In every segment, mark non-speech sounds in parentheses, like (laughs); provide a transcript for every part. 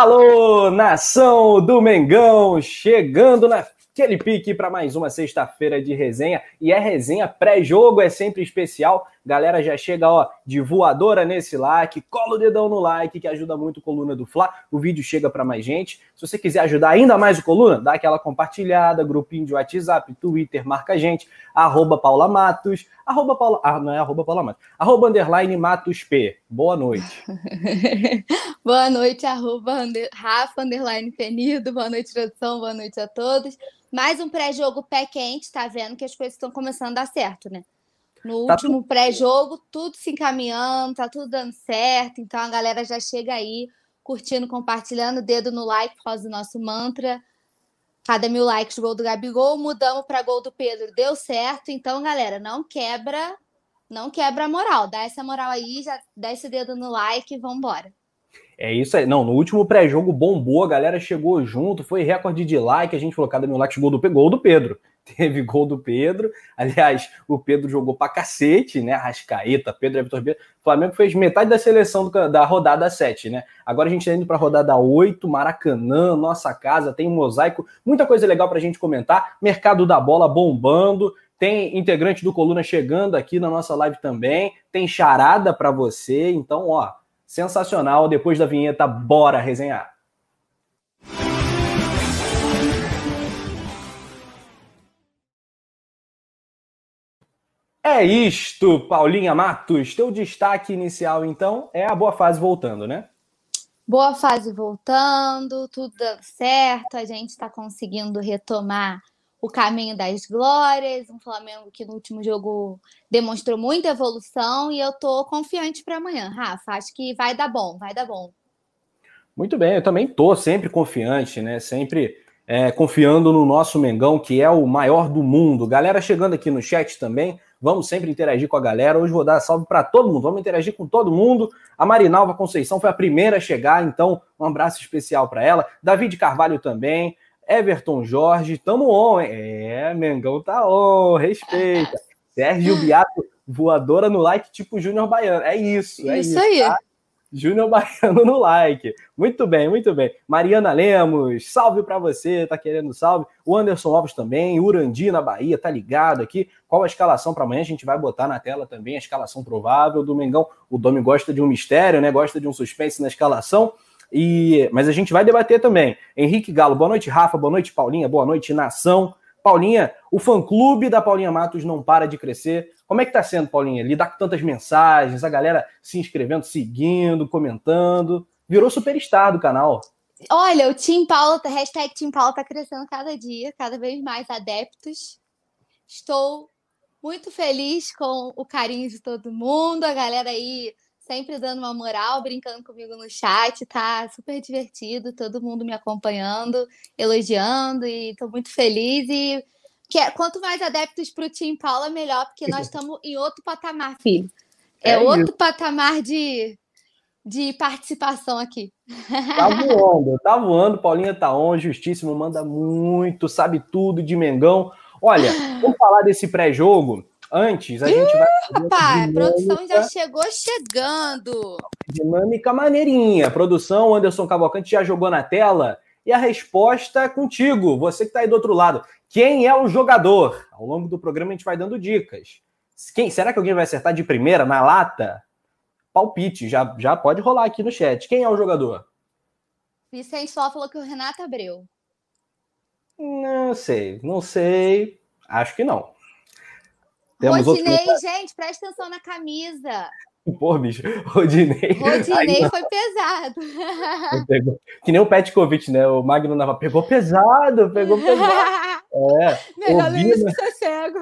Alô, nação do Mengão, chegando na pique para mais uma sexta-feira de resenha. E é resenha pré-jogo, é sempre especial. Galera já chega ó, de voadora nesse like, cola o dedão no like, que ajuda muito a coluna do Fla. O vídeo chega para mais gente. Se você quiser ajudar ainda mais o coluna, dá aquela compartilhada, grupinho de WhatsApp, Twitter, marca a gente, arroba Paula Matos, arroba Paula, ah, não é arroba Paula Matos, arroba underline Matos P. Boa noite. (laughs) boa noite, arroba under, Rafa, underline Penido, boa noite, produção, boa noite a todos. Mais um pré-jogo pé quente, tá vendo que as coisas estão começando a dar certo, né? No tá último pré-jogo, tudo se encaminhando, tá tudo dando certo. Então a galera já chega aí, curtindo, compartilhando, dedo no like por causa do nosso mantra. Cada mil likes, gol do Gabigol. Mudamos para gol do Pedro, deu certo. Então, galera, não quebra, não quebra a moral. Dá essa moral aí, já dá esse dedo no like e vambora. É isso aí. Não, no último pré-jogo bombou, a galera chegou junto, foi recorde de like, a gente falou cada mil likes, gol do, gol do Pedro. (laughs) Teve gol do Pedro. Aliás, o Pedro jogou pra cacete, né? Rascaeta, Pedro, Everton Ribeiro. O Flamengo fez metade da seleção do, da rodada 7, né? Agora a gente tá indo pra rodada 8, Maracanã, nossa casa, tem um mosaico, muita coisa legal pra gente comentar. Mercado da bola bombando. Tem integrante do Coluna chegando aqui na nossa live também. Tem charada para você. Então, ó, sensacional. Depois da vinheta, bora resenhar. É isto, Paulinha Matos. Teu destaque inicial, então, é a boa fase voltando, né? Boa fase voltando, tudo dando certo, a gente está conseguindo retomar o caminho das glórias, um Flamengo que no último jogo demonstrou muita evolução e eu tô confiante para amanhã, Rafa. Acho que vai dar bom, vai dar bom. Muito bem, eu também tô sempre confiante, né? Sempre é, confiando no nosso Mengão, que é o maior do mundo. Galera chegando aqui no chat também, vamos sempre interagir com a galera. Hoje vou dar salve para todo mundo, vamos interagir com todo mundo. A Marinalva Conceição foi a primeira a chegar, então um abraço especial para ela. David Carvalho também. Everton Jorge, tamo on, hein? É, Mengão tá on, respeita. Sérgio Biato, voadora no like, tipo Júnior Baiano. É isso, é isso. Isso aí. Tá? Júnior (laughs) Baiano no like. Muito bem, muito bem. Mariana Lemos, salve para você, tá querendo salve. O Anderson Alves também, Urandi na Bahia, tá ligado aqui. Qual a escalação para amanhã? A gente vai botar na tela também a escalação provável do Mengão. O Domi gosta de um mistério, né? Gosta de um suspense na escalação. E, mas a gente vai debater também. Henrique Galo, boa noite, Rafa, boa noite, Paulinha, boa noite, nação. Paulinha, o fã-clube da Paulinha Matos não para de crescer. Como é que tá sendo, Paulinha? Lidar com tantas mensagens, a galera se inscrevendo, seguindo, comentando. Virou superstar do canal. Olha, o Team Paula, hashtag Team Paula tá crescendo cada dia, cada vez mais adeptos. Estou muito feliz com o carinho de todo mundo, a galera aí sempre dando uma moral, brincando comigo no chat, tá super divertido, todo mundo me acompanhando, elogiando e tô muito feliz e que é, quanto mais adeptos para o Team Paula, melhor, porque nós (laughs) estamos em outro patamar, filho. É, é outro isso. patamar de, de participação aqui. Tá (laughs) voando, tá voando, Paulinha tá on, justíssimo, manda muito, sabe tudo de Mengão. Olha, vamos falar desse pré-jogo. Antes, a gente vai. Rapaz, a produção já chegou chegando. Dinâmica maneirinha. Produção, Anderson Cavalcante já jogou na tela. E a resposta é contigo, você que está aí do outro lado. Quem é o jogador? Ao longo do programa a gente vai dando dicas. Quem, será que alguém vai acertar de primeira, na lata? Palpite, já, já pode rolar aqui no chat. Quem é o jogador? Vicente só falou que o Renato Abreu. Não sei, não sei. Acho que não. Temos Rodinei, outro... gente, presta atenção na camisa. (laughs) Pô, bicho, Rodinei. Rodinei Aí, foi pesado. Pegou. Que nem o Petkovic, né? O Magno Nava pegou pesado, pegou pesado. É. Melhor isso que ser cego.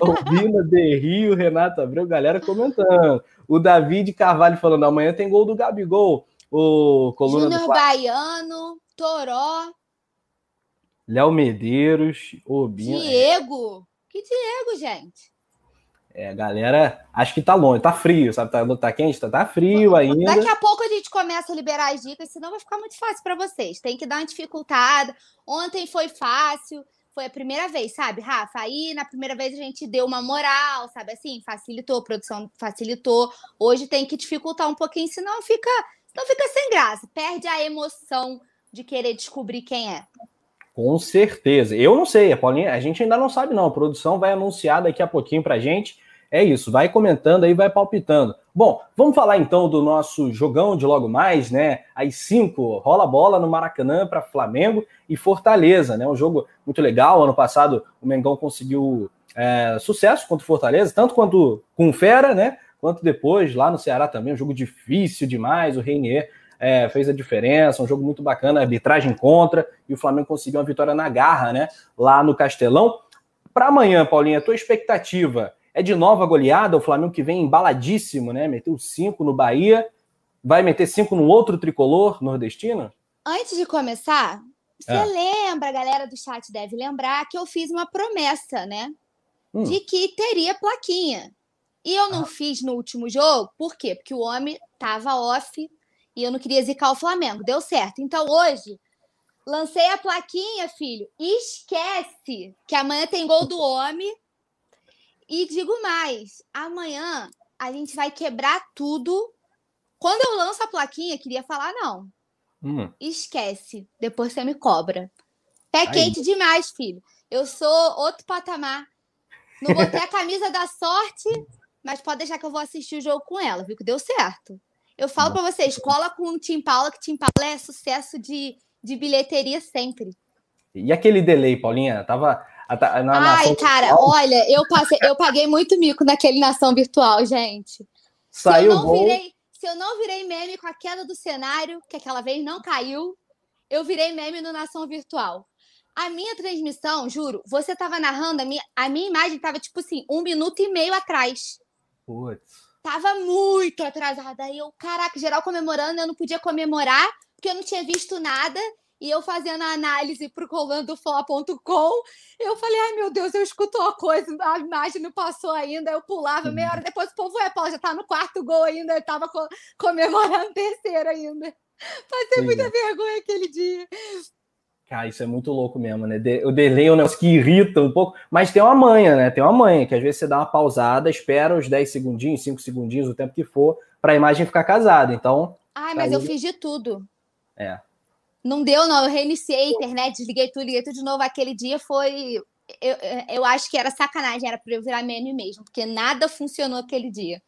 Obina, De Rio, Renato Abreu, galera comentando. O David Carvalho falando: amanhã tem gol do Gabigol. O Coluna Júnior do Baiano, Toró. Léo Medeiros, Obina. Diego. Que Diego, gente? É, galera, acho que tá longe, tá frio, sabe? Tá, tá quente, tá, tá frio ainda. Daqui a pouco a gente começa a liberar as dicas, senão vai ficar muito fácil para vocês. Tem que dar uma dificultada. Ontem foi fácil, foi a primeira vez, sabe, Rafa? Aí na primeira vez a gente deu uma moral, sabe assim? Facilitou, a produção facilitou. Hoje tem que dificultar um pouquinho, senão fica Então fica sem graça, perde a emoção de querer descobrir quem é. Com certeza. Eu não sei, a Paulinha, a gente ainda não sabe, não. A produção vai anunciar daqui a pouquinho pra gente. É isso, vai comentando aí, vai palpitando. Bom, vamos falar então do nosso jogão de logo mais, né? Às 5, rola bola no Maracanã para Flamengo e Fortaleza, né? Um jogo muito legal. Ano passado o Mengão conseguiu é, sucesso contra o Fortaleza, tanto quanto com o Fera, né? Quanto depois lá no Ceará também, um jogo difícil demais. O Reinier é, fez a diferença, um jogo muito bacana, arbitragem contra, e o Flamengo conseguiu uma vitória na garra, né? Lá no Castelão. Para amanhã, Paulinha, a tua expectativa é de nova goleada? O Flamengo que vem embaladíssimo, né? Meteu cinco no Bahia, vai meter cinco no outro tricolor nordestino? Antes de começar, você é. lembra, a galera do chat deve lembrar, que eu fiz uma promessa, né? Hum. De que teria plaquinha. E eu não ah. fiz no último jogo, por quê? Porque o homem tava off e eu não queria zicar o Flamengo. Deu certo. Então hoje lancei a plaquinha, filho. Esquece que amanhã tem gol do homem. E digo mais, amanhã a gente vai quebrar tudo. Quando eu lanço a plaquinha, queria falar não. Hum. Esquece. Depois você me cobra. Pé Aí. quente demais, filho. Eu sou outro patamar. Não botei a camisa da sorte, mas pode deixar que eu vou assistir o jogo com ela, viu? Que deu certo. Eu falo para vocês, cola com o Tim Paula, que Tim Paula é sucesso de, de bilheteria sempre. E aquele delay, Paulinha? Tava na, Ai, cara, virtual? olha, eu, passei, eu paguei muito mico naquele nação virtual, gente. Saiu se eu não virei, se eu não virei meme com a queda do cenário, que aquela vez não caiu, eu virei meme no nação virtual. A minha transmissão, juro, você tava narrando, a minha, a minha imagem tava tipo assim, um minuto e meio atrás. Putz tava muito atrasada. Aí eu, caraca, geral comemorando, eu não podia comemorar, porque eu não tinha visto nada. E eu fazendo a análise pro colandofla.com, eu falei, ai meu Deus, eu escuto uma coisa, a imagem não passou ainda, eu pulava, meia hora depois o povo, é, Paulo, já tá no quarto gol ainda, eu tava comemorando o terceiro ainda. (laughs) Passei muita é. vergonha aquele dia. Cara, isso é muito louco mesmo, né? O delay é um negócio que irrita um pouco, mas tem uma manha, né? Tem uma manha, que às vezes você dá uma pausada, espera uns 10 segundinhos, 5 segundinhos, o tempo que for, para a imagem ficar casada. Então. Ai, mas aí... eu fiz de tudo. É. Não deu, não. Eu reiniciei a internet, desliguei tudo, liguei tudo de novo. Aquele dia foi. Eu, eu acho que era sacanagem, era para eu virar meme mesmo, porque nada funcionou aquele dia.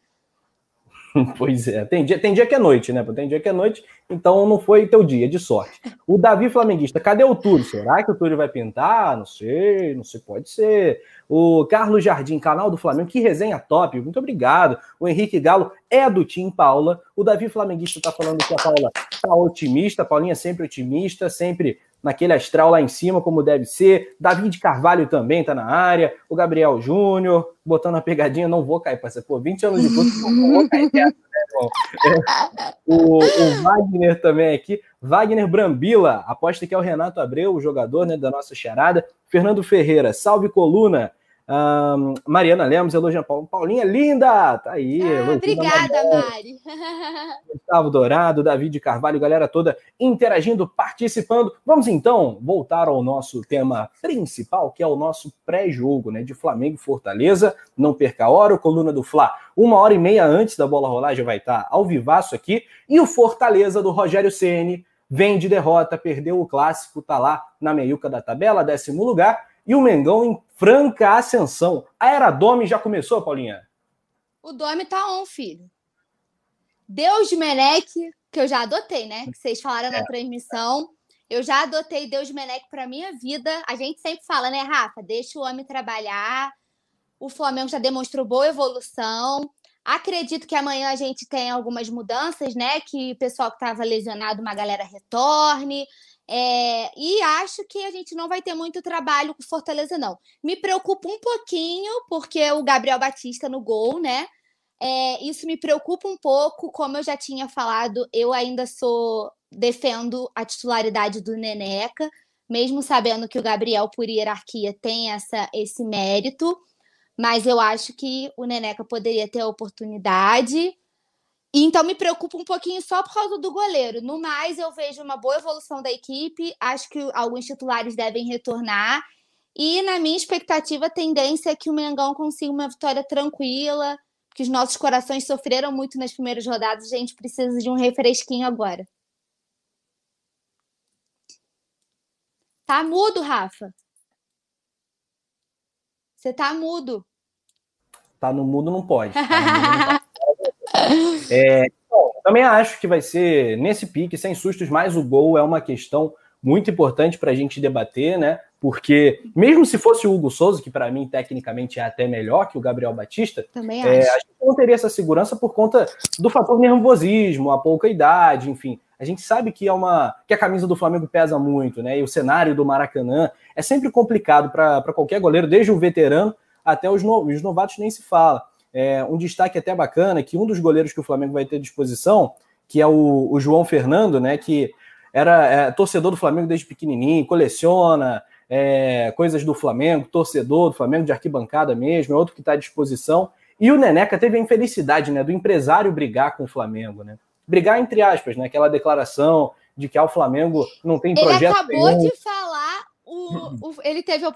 (laughs) Pois é, tem dia, tem dia que é noite, né? Tem dia que é noite, então não foi teu dia, de sorte. O Davi Flamenguista, cadê o Túlio? Será que o Túlio vai pintar? Não sei, não sei, pode ser. O Carlos Jardim, canal do Flamengo, que resenha top, muito obrigado. O Henrique Galo é do Tim Paula. O Davi Flamenguista tá falando que a Paula tá otimista, a Paulinha sempre otimista, sempre naquele astral lá em cima, como deve ser. Davi de Carvalho também tá na área. O Gabriel Júnior, botando a pegadinha, não vou cair, parceiro. Pô, 20 anos de curso, não vou cair né, o, o, Wagner também aqui. Wagner Brambila, aposta que é o Renato Abreu, o jogador né, da nossa charada. Fernando Ferreira, salve coluna. Um, Mariana Lemos, elogiando Paulo. Paulinha, linda! Tá aí. Ah, obrigada, Mari. (laughs) Gustavo Dourado, David Carvalho, galera toda interagindo, participando. Vamos então voltar ao nosso tema principal, que é o nosso pré-jogo, né? De Flamengo e Fortaleza. Não perca a hora, o coluna do Fla, uma hora e meia antes da bola rolar, já vai estar ao vivaço aqui. E o Fortaleza do Rogério Ceni vem de derrota, perdeu o clássico, tá lá na meiuca da tabela, décimo lugar e o Mengão em franca ascensão. A era Domi já começou, Paulinha? O Domi tá on, filho. Deus de Menec, que eu já adotei, né? Que vocês falaram é. na transmissão. Eu já adotei Deus de Menec para minha vida. A gente sempre fala, né, Rafa? Deixa o homem trabalhar. O Flamengo já demonstrou boa evolução. Acredito que amanhã a gente tem algumas mudanças, né? Que o pessoal que estava lesionado, uma galera retorne. É, e acho que a gente não vai ter muito trabalho com Fortaleza, não. Me preocupa um pouquinho, porque o Gabriel Batista no gol, né? É, isso me preocupa um pouco, como eu já tinha falado, eu ainda sou defendo a titularidade do Neneca, mesmo sabendo que o Gabriel, por hierarquia, tem essa, esse mérito, mas eu acho que o Neneca poderia ter a oportunidade. Então me preocupa um pouquinho só por causa do goleiro. No mais, eu vejo uma boa evolução da equipe. Acho que alguns titulares devem retornar. E na minha expectativa, a tendência é que o Mengão consiga uma vitória tranquila, que os nossos corações sofreram muito nas primeiras rodadas, a gente precisa de um refresquinho agora. Tá mudo, Rafa. Você tá mudo. Tá no mudo, não pode. Tá mudo, não pode. (laughs) é, bom, também acho que vai ser nesse pique, sem sustos, mais o gol é uma questão muito importante para a gente debater, né? Porque mesmo se fosse o Hugo Souza, que para mim tecnicamente é até melhor que o Gabriel Batista, Também é, a gente não teria essa segurança por conta do fator nervosismo, a pouca idade, enfim. A gente sabe que é uma que a camisa do Flamengo pesa muito, né? E o cenário do Maracanã é sempre complicado para qualquer goleiro, desde o veterano até os, no, os novatos nem se fala. É, um destaque até bacana que um dos goleiros que o Flamengo vai ter à disposição, que é o, o João Fernando, né? Que era é, torcedor do Flamengo desde pequenininho, coleciona é, coisas do Flamengo, torcedor do Flamengo de arquibancada mesmo, é outro que está à disposição. E o Neneca teve a infelicidade né, do empresário brigar com o Flamengo, né? Brigar entre aspas, né? Aquela declaração de que ah, o Flamengo não tem projeto. Ele acabou nenhum. de falar, o, o, ele teve a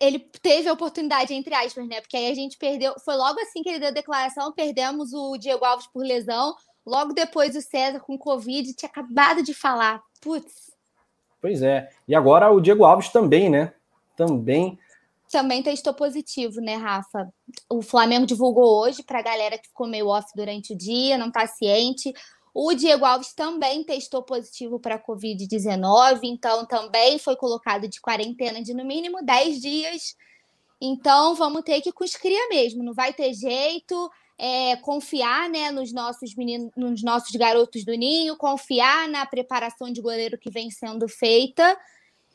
ele teve a oportunidade, entre aspas, né? Porque aí a gente perdeu. Foi logo assim que ele deu a declaração, perdemos o Diego Alves por lesão. Logo depois o César com Covid tinha acabado de falar. Putz. Pois é. E agora o Diego Alves também, né? Também. Também testou positivo, né, Rafa? O Flamengo divulgou hoje para a galera que ficou meio off durante o dia, não está ciente. O Diego Alves também testou positivo para a Covid-19, então também foi colocado de quarentena de no mínimo 10 dias. Então vamos ter que ir com os cria mesmo, não vai ter jeito é, confiar né, nos nossos meninos, nos nossos garotos do ninho, confiar na preparação de goleiro que vem sendo feita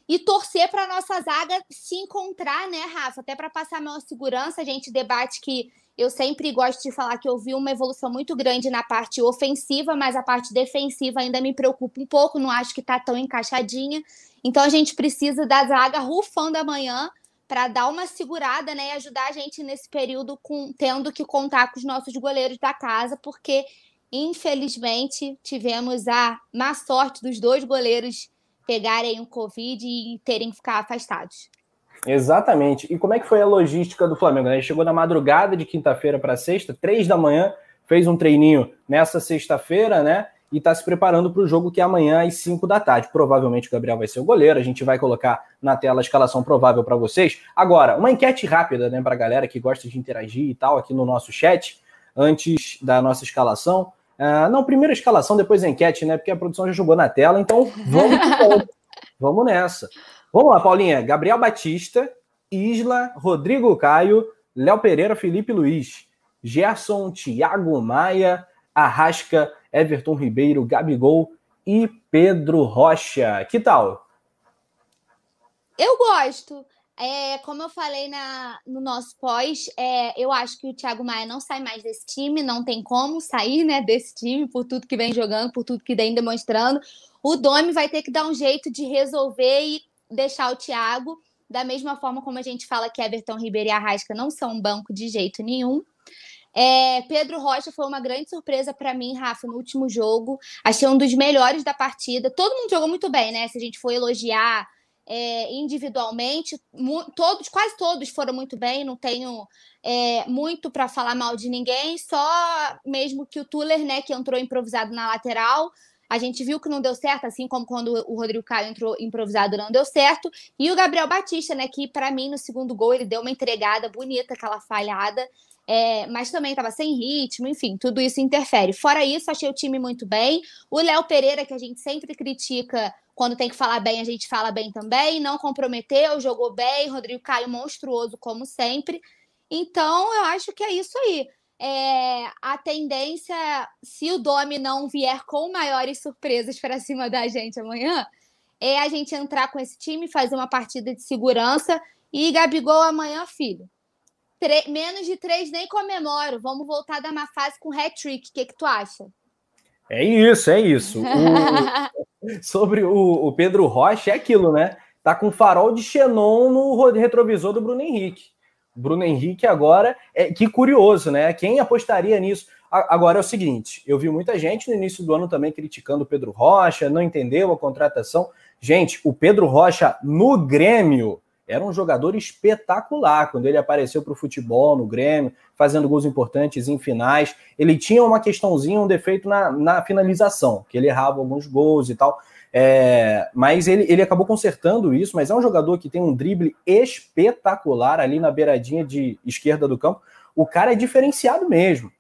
e torcer para a nossa zaga se encontrar, né, Rafa? Até para passar maior segurança, a gente debate que eu sempre gosto de falar que eu vi uma evolução muito grande na parte ofensiva, mas a parte defensiva ainda me preocupa um pouco, não acho que está tão encaixadinha. Então a gente precisa da zaga rufando amanhã para dar uma segurada, né, e ajudar a gente nesse período com tendo que contar com os nossos goleiros da casa, porque infelizmente tivemos a má sorte dos dois goleiros pegarem o Covid e terem que ficar afastados. Exatamente. E como é que foi a logística do Flamengo? Ele chegou na madrugada de quinta-feira para sexta, três da manhã, fez um treininho nessa sexta-feira, né? e está se preparando para o jogo que é amanhã às 5 da tarde. Provavelmente o Gabriel vai ser o goleiro, a gente vai colocar na tela a escalação provável para vocês. Agora, uma enquete rápida né, para a galera que gosta de interagir e tal aqui no nosso chat, antes da nossa escalação. Uh, não, primeiro escalação, depois enquete, né? Porque a produção já jogou na tela, então vamos, (laughs) vamos nessa. Vamos lá, Paulinha. Gabriel Batista, Isla, Rodrigo Caio, Léo Pereira, Felipe Luiz, Gerson, Thiago Maia, Arrasca, Everton Ribeiro, Gabigol e Pedro Rocha. Que tal? Eu gosto. É, como eu falei na, no nosso pós, é, eu acho que o Thiago Maia não sai mais desse time, não tem como sair né, desse time por tudo que vem jogando, por tudo que vem demonstrando. O Domi vai ter que dar um jeito de resolver e deixar o Thiago, da mesma forma como a gente fala que Everton Ribeiro e Arrasca não são um banco de jeito nenhum. É, Pedro Rocha foi uma grande surpresa para mim, Rafa, no último jogo. Achei um dos melhores da partida. Todo mundo jogou muito bem, né? Se a gente for elogiar é, individualmente, todos, quase todos foram muito bem. Não tenho é, muito para falar mal de ninguém. Só mesmo que o Tuller, né, que entrou improvisado na lateral, a gente viu que não deu certo, assim como quando o Rodrigo Caio entrou improvisado não deu certo. E o Gabriel Batista, né, que para mim no segundo gol ele deu uma entregada bonita, aquela falhada é, mas também estava sem ritmo, enfim, tudo isso interfere. Fora isso, achei o time muito bem. O Léo Pereira, que a gente sempre critica quando tem que falar bem, a gente fala bem também, não comprometeu, jogou bem. Rodrigo Caio, monstruoso, como sempre. Então, eu acho que é isso aí. É, a tendência, se o Domi não vier com maiores surpresas para cima da gente amanhã, é a gente entrar com esse time, fazer uma partida de segurança e Gabigol amanhã, filho menos de três nem comemoro. Vamos voltar da má fase com hat-trick. O que, que tu acha? É isso, é isso. O... (laughs) sobre o, o, Pedro Rocha, é aquilo, né? Tá com farol de xenon no retrovisor do Bruno Henrique. Bruno Henrique agora, é que curioso, né? Quem apostaria nisso? Agora é o seguinte, eu vi muita gente no início do ano também criticando o Pedro Rocha, não entendeu a contratação. Gente, o Pedro Rocha no Grêmio era um jogador espetacular quando ele apareceu para o futebol no Grêmio, fazendo gols importantes em finais. Ele tinha uma questãozinha, um defeito na, na finalização, que ele errava alguns gols e tal. É, mas ele, ele acabou consertando isso, mas é um jogador que tem um drible espetacular ali na beiradinha de esquerda do campo. O cara é diferenciado mesmo.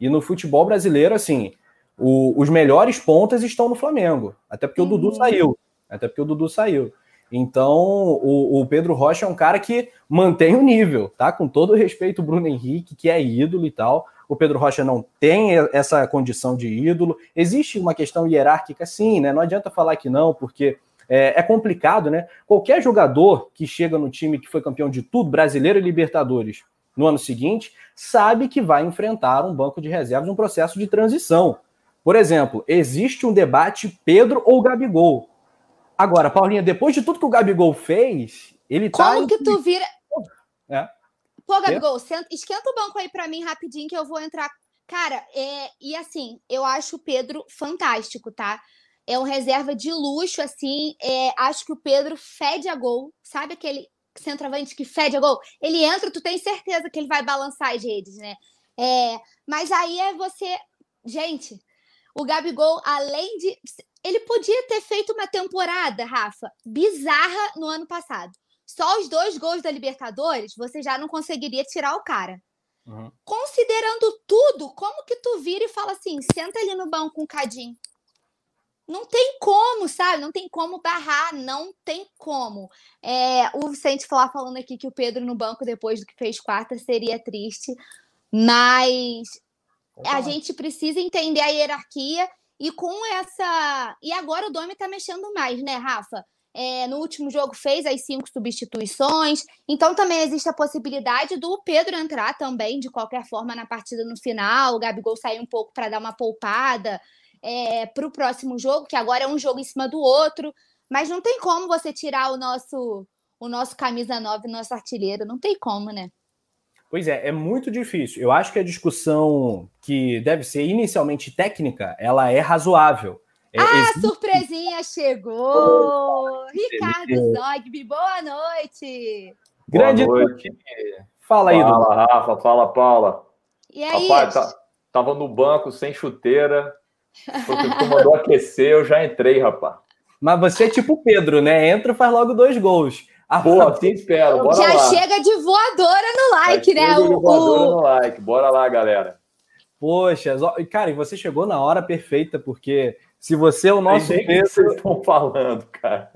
E no futebol brasileiro, assim, o, os melhores pontas estão no Flamengo. Até porque o Dudu saiu. Até porque o Dudu saiu. Então, o, o, Pedro Rocha é um cara que mantém o nível, tá? Com todo respeito, o Bruno Henrique, que é ídolo e tal. O Pedro Rocha não tem essa condição de ídolo. Existe uma questão hierárquica, sim, né? Não adianta falar que não, porque é, é complicado, né? Qualquer jogador que chega no time que foi campeão de tudo, brasileiro e Libertadores, no ano seguinte, sabe que vai enfrentar um banco de reservas, um processo de transição. Por exemplo, existe um debate Pedro ou Gabigol. Agora, Paulinha, depois de tudo que o Gabigol fez, ele Como tá. Como que tu vira. É. Pô, Gabigol, senta, esquenta o banco aí para mim rapidinho que eu vou entrar. Cara, é, e assim, eu acho o Pedro fantástico, tá? É um reserva de luxo, assim. É, acho que o Pedro fede a gol. Sabe aquele centroavante que fede a gol? Ele entra, tu tem certeza que ele vai balançar as redes, né? É, mas aí é você. Gente, o Gabigol, além de. Ele podia ter feito uma temporada, Rafa, bizarra no ano passado. Só os dois gols da Libertadores, você já não conseguiria tirar o cara. Uhum. Considerando tudo, como que tu vira e fala assim, senta ali no banco com um cadinho? Não tem como, sabe? Não tem como barrar, não tem como. É, o Vicente falar falando aqui que o Pedro no banco depois do que fez quarta seria triste, mas a gente precisa entender a hierarquia e com essa. E agora o Domi tá mexendo mais, né, Rafa? É, no último jogo fez as cinco substituições. Então também existe a possibilidade do Pedro entrar também, de qualquer forma, na partida no final. O Gabigol sair um pouco para dar uma poupada é, para o próximo jogo, que agora é um jogo em cima do outro. Mas não tem como você tirar o nosso o nosso camisa 9, nosso artilheiro. Não tem como, né? Pois é, é muito difícil. Eu acho que a discussão que deve ser inicialmente técnica, ela é razoável. É, ah, existe... surpresinha chegou! Oh, Ricardo Zogby, boa noite! Grande boa noite. Fala aí, Fala, Rafa, fala, Paula. E aí? Rapaz, tá, tava no banco sem chuteira, porque tu mandou aquecer, eu já entrei, rapaz. Mas você é tipo Pedro, né? Entra e faz logo dois gols. Ah, Pô, assim espero, bora Já lá. chega de voadora no like, Já né? de voadora o... no like, bora lá, galera. Poxa, cara, e você chegou na hora perfeita, porque se você é o nosso Pedro. Que vocês estão falando, cara.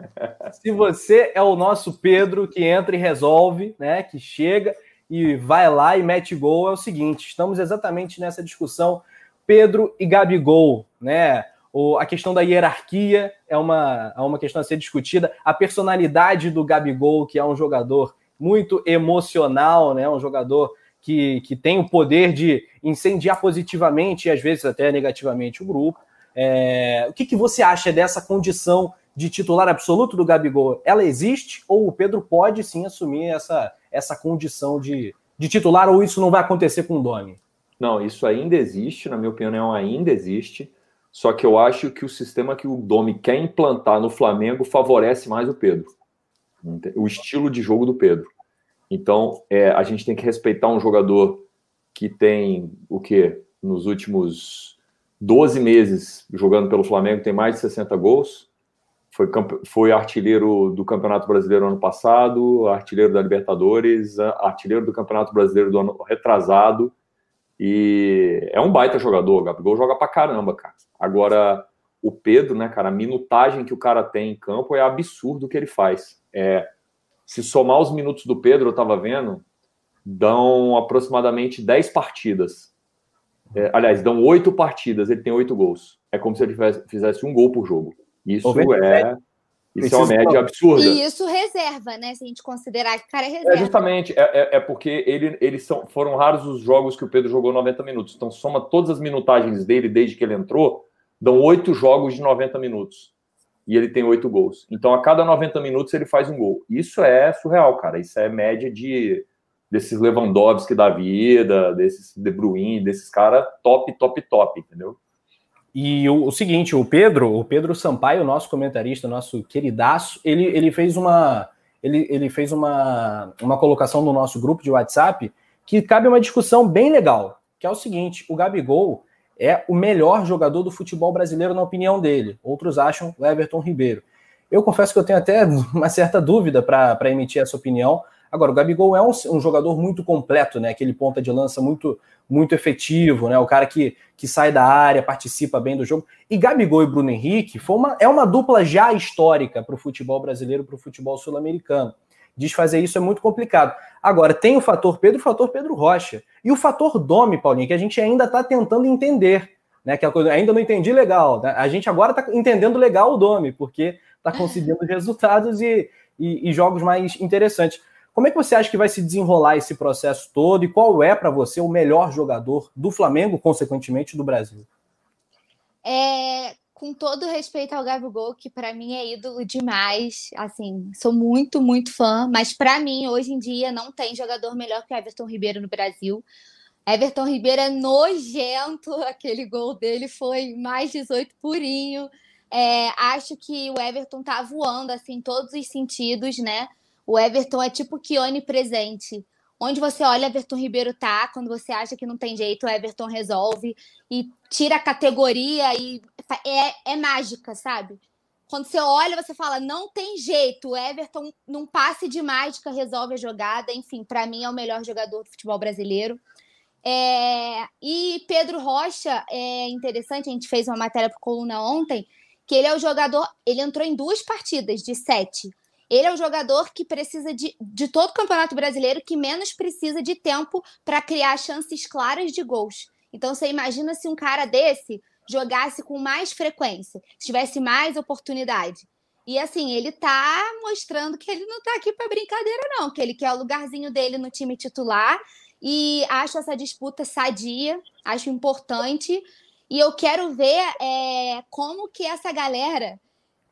Se você é o nosso Pedro que entra e resolve, né? Que chega e vai lá e mete gol, é o seguinte: estamos exatamente nessa discussão Pedro e Gabigol, né? A questão da hierarquia é uma, é uma questão a ser discutida. A personalidade do Gabigol, que é um jogador muito emocional, né? um jogador que, que tem o poder de incendiar positivamente e às vezes até negativamente o grupo. É, o que, que você acha dessa condição de titular absoluto do Gabigol? Ela existe ou o Pedro pode sim assumir essa, essa condição de, de titular ou isso não vai acontecer com o Domi? Não, isso ainda existe, na minha opinião, ainda existe. Só que eu acho que o sistema que o Domi quer implantar no Flamengo favorece mais o Pedro. O estilo de jogo do Pedro. Então, é, a gente tem que respeitar um jogador que tem o que nos últimos 12 meses jogando pelo Flamengo, tem mais de 60 gols. Foi, foi artilheiro do Campeonato Brasileiro ano passado, artilheiro da Libertadores, artilheiro do Campeonato Brasileiro do ano retrasado e é um baita jogador, o Gabigol joga pra caramba, cara. Agora, o Pedro, né, cara, a minutagem que o cara tem em campo é absurdo o que ele faz. É, se somar os minutos do Pedro, eu tava vendo, dão aproximadamente 10 partidas. É, aliás, dão 8 partidas, ele tem 8 gols. É como se ele fizesse um gol por jogo. Isso é isso é uma média absurda. E isso reserva, né? Se a gente considerar que o cara é reserva. É justamente, é, é, é porque ele, eles são, foram raros os jogos que o Pedro jogou 90 minutos. Então, soma todas as minutagens dele desde que ele entrou, dão oito jogos de 90 minutos. E ele tem oito gols. Então, a cada 90 minutos, ele faz um gol. Isso é surreal, cara. Isso é média de desses Lewandowski da vida, desses De Bruyne, desses caras top, top, top, entendeu? E o, o, seguinte, o Pedro, o Pedro Sampaio, nosso comentarista, nosso queridaço, ele, ele fez uma ele, ele fez uma, uma colocação no nosso grupo de WhatsApp que cabe uma discussão bem legal, que é o seguinte: o Gabigol é o melhor jogador do futebol brasileiro, na opinião dele. Outros acham o Everton Ribeiro. Eu confesso que eu tenho até (laughs) uma certa dúvida para emitir essa opinião. Agora, o Gabigol é um, um, jogador muito completo, né? Aquele ponta de lança muito muito efetivo, né? O cara que, que sai da área, participa bem do jogo. E Gabigol e Bruno Henrique foi uma, é uma dupla já histórica para o futebol brasileiro, para o futebol sul-americano. Desfazer isso é muito complicado. Agora, tem o fator Pedro e o fator Pedro Rocha. E o fator Domi, Paulinho, que a gente ainda está tentando entender. Né, que é coisa, ainda não entendi legal. Né? A gente agora está entendendo legal o Domi, porque está conseguindo resultados e, e, e jogos mais interessantes. Como é que você acha que vai se desenrolar esse processo todo e qual é para você o melhor jogador do Flamengo, consequentemente do Brasil? É, com todo respeito ao Gabigol, que para mim é ídolo demais, assim, sou muito, muito fã, mas para mim, hoje em dia, não tem jogador melhor que Everton Ribeiro no Brasil. Everton Ribeiro é nojento, (laughs) aquele gol dele foi mais 18 purinho. É, acho que o Everton tá voando, assim, em todos os sentidos, né? O Everton é tipo que onipresente. Onde você olha, Everton Ribeiro tá. Quando você acha que não tem jeito, o Everton resolve e tira a categoria e é, é mágica, sabe? Quando você olha, você fala, não tem jeito. O Everton, num passe de mágica, resolve a jogada. Enfim, para mim é o melhor jogador do futebol brasileiro. É... E Pedro Rocha, é interessante, a gente fez uma matéria para Coluna ontem, que ele é o jogador, ele entrou em duas partidas de sete. Ele é o jogador que precisa de, de todo o Campeonato Brasileiro que menos precisa de tempo para criar chances claras de gols. Então você imagina se um cara desse jogasse com mais frequência, tivesse mais oportunidade. E assim, ele tá mostrando que ele não tá aqui para brincadeira, não, que ele quer o lugarzinho dele no time titular. E acho essa disputa sadia, acho importante. E eu quero ver é, como que essa galera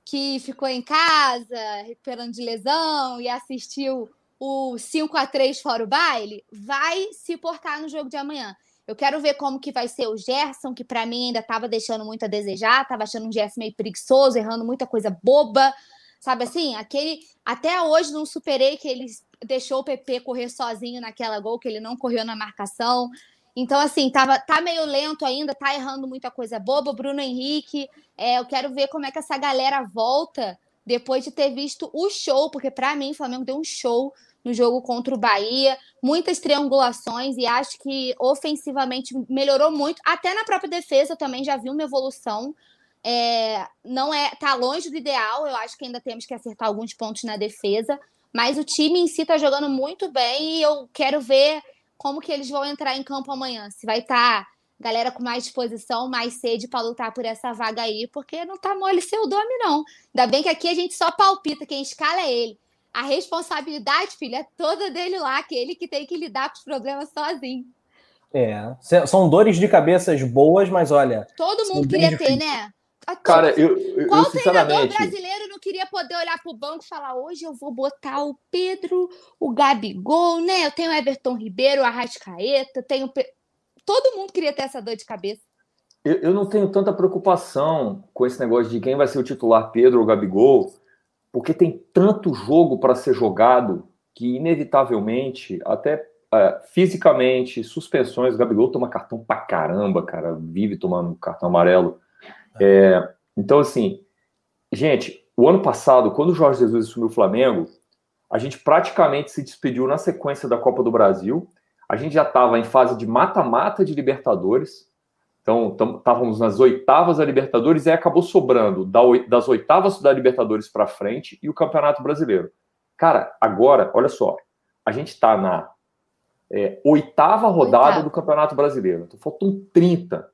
que ficou em casa, recuperando de lesão e assistiu o 5 a 3 fora o baile, vai se portar no jogo de amanhã. Eu quero ver como que vai ser o Gerson, que para mim ainda estava deixando muito a desejar, estava achando um Gerson meio preguiçoso, errando muita coisa boba, sabe assim? Aquele até hoje não superei que ele deixou o PP correr sozinho naquela gol, que ele não correu na marcação. Então, assim, tava, tá meio lento ainda, tá errando muita coisa boba. Bruno Henrique, é, eu quero ver como é que essa galera volta depois de ter visto o show, porque para mim o Flamengo deu um show no jogo contra o Bahia, muitas triangulações e acho que ofensivamente melhorou muito. Até na própria defesa também já vi uma evolução. É, não é, tá longe do ideal. Eu acho que ainda temos que acertar alguns pontos na defesa, mas o time em si tá jogando muito bem e eu quero ver como que eles vão entrar em campo amanhã. Se vai estar tá galera com mais disposição, mais sede para lutar por essa vaga aí, porque não tá mole seu nome, não. Ainda bem que aqui a gente só palpita, quem escala é ele. A responsabilidade, filho, é toda dele lá, que ele que tem que lidar com os problemas sozinho. É, são dores de cabeças boas, mas olha. Todo mundo queria ter, né? Cara, eu, eu, Qual eu sinceramente... treinador brasileiro não queria poder olhar pro banco e falar: hoje eu vou botar o Pedro, o Gabigol, né? Eu tenho o Everton Ribeiro, o Arrascaeta, tenho. Todo mundo queria ter essa dor de cabeça. Eu, eu não tenho tanta preocupação com esse negócio de quem vai ser o titular, Pedro ou Gabigol, porque tem tanto jogo para ser jogado que, inevitavelmente, até é, fisicamente, suspensões, o Gabigol toma cartão pra caramba, cara, vive tomando cartão amarelo é, então, assim, gente, o ano passado, quando o Jorge Jesus assumiu o Flamengo, a gente praticamente se despediu na sequência da Copa do Brasil. A gente já estava em fase de mata-mata de Libertadores. Então, estávamos nas oitavas da Libertadores e aí acabou sobrando das oitavas da Libertadores para frente e o Campeonato Brasileiro. Cara, agora, olha só, a gente está na é, oitava rodada Oitava. do Campeonato Brasileiro. Então, faltam 30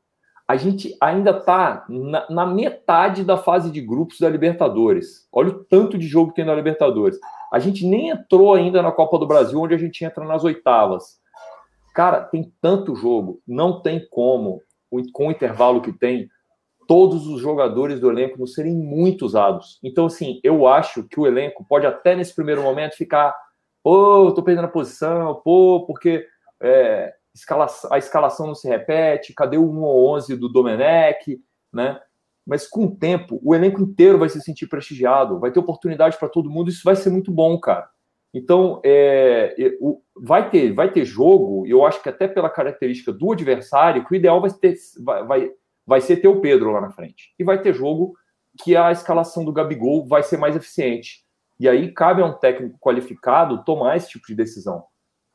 a gente ainda está na, na, metade da fase de grupos da Libertadores. Olha o tanto de jogo que tem na Libertadores. A gente nem entrou ainda na Copa do Brasil, onde a gente entra nas oitavas. Cara, tem tanto jogo, não tem como, com o intervalo que tem, todos os jogadores do elenco não serem muito usados. Então, assim, eu acho que o elenco pode até nesse primeiro momento ficar, pô, tô perdendo a posição, pô, porque é, a escalação não se repete, cadê o 1 ou 11 do Domenech, né? mas com o tempo, o elenco inteiro vai se sentir prestigiado, vai ter oportunidade para todo mundo, isso vai ser muito bom, cara. Então, é, vai, ter, vai ter jogo, eu acho que até pela característica do adversário, que o ideal vai, ter, vai, vai, vai ser ter o Pedro lá na frente. E vai ter jogo que a escalação do Gabigol vai ser mais eficiente. E aí cabe a um técnico qualificado tomar esse tipo de decisão.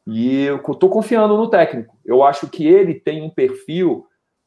E eu estou confiando no técnico. Eu acho que ele tem um perfil,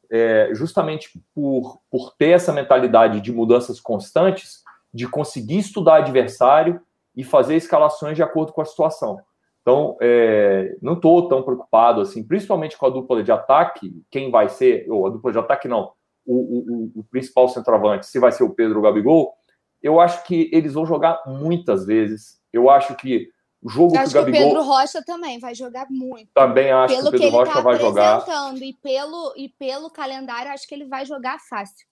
é, justamente por, por ter essa mentalidade de mudanças constantes, de conseguir estudar adversário e fazer escalações de acordo com a situação. Então, é, não estou tão preocupado assim, principalmente com a dupla de ataque, quem vai ser, ou a dupla de ataque não, o, o, o principal centroavante, se vai ser o Pedro Gabigol, eu acho que eles vão jogar muitas vezes. Eu acho que o jogo eu acho que o Gabigol. Que o Pedro Rocha também vai jogar muito. Também acho pelo que o Pedro que Rocha tá vai jogar. E pelo, e pelo calendário, acho que ele vai jogar fácil.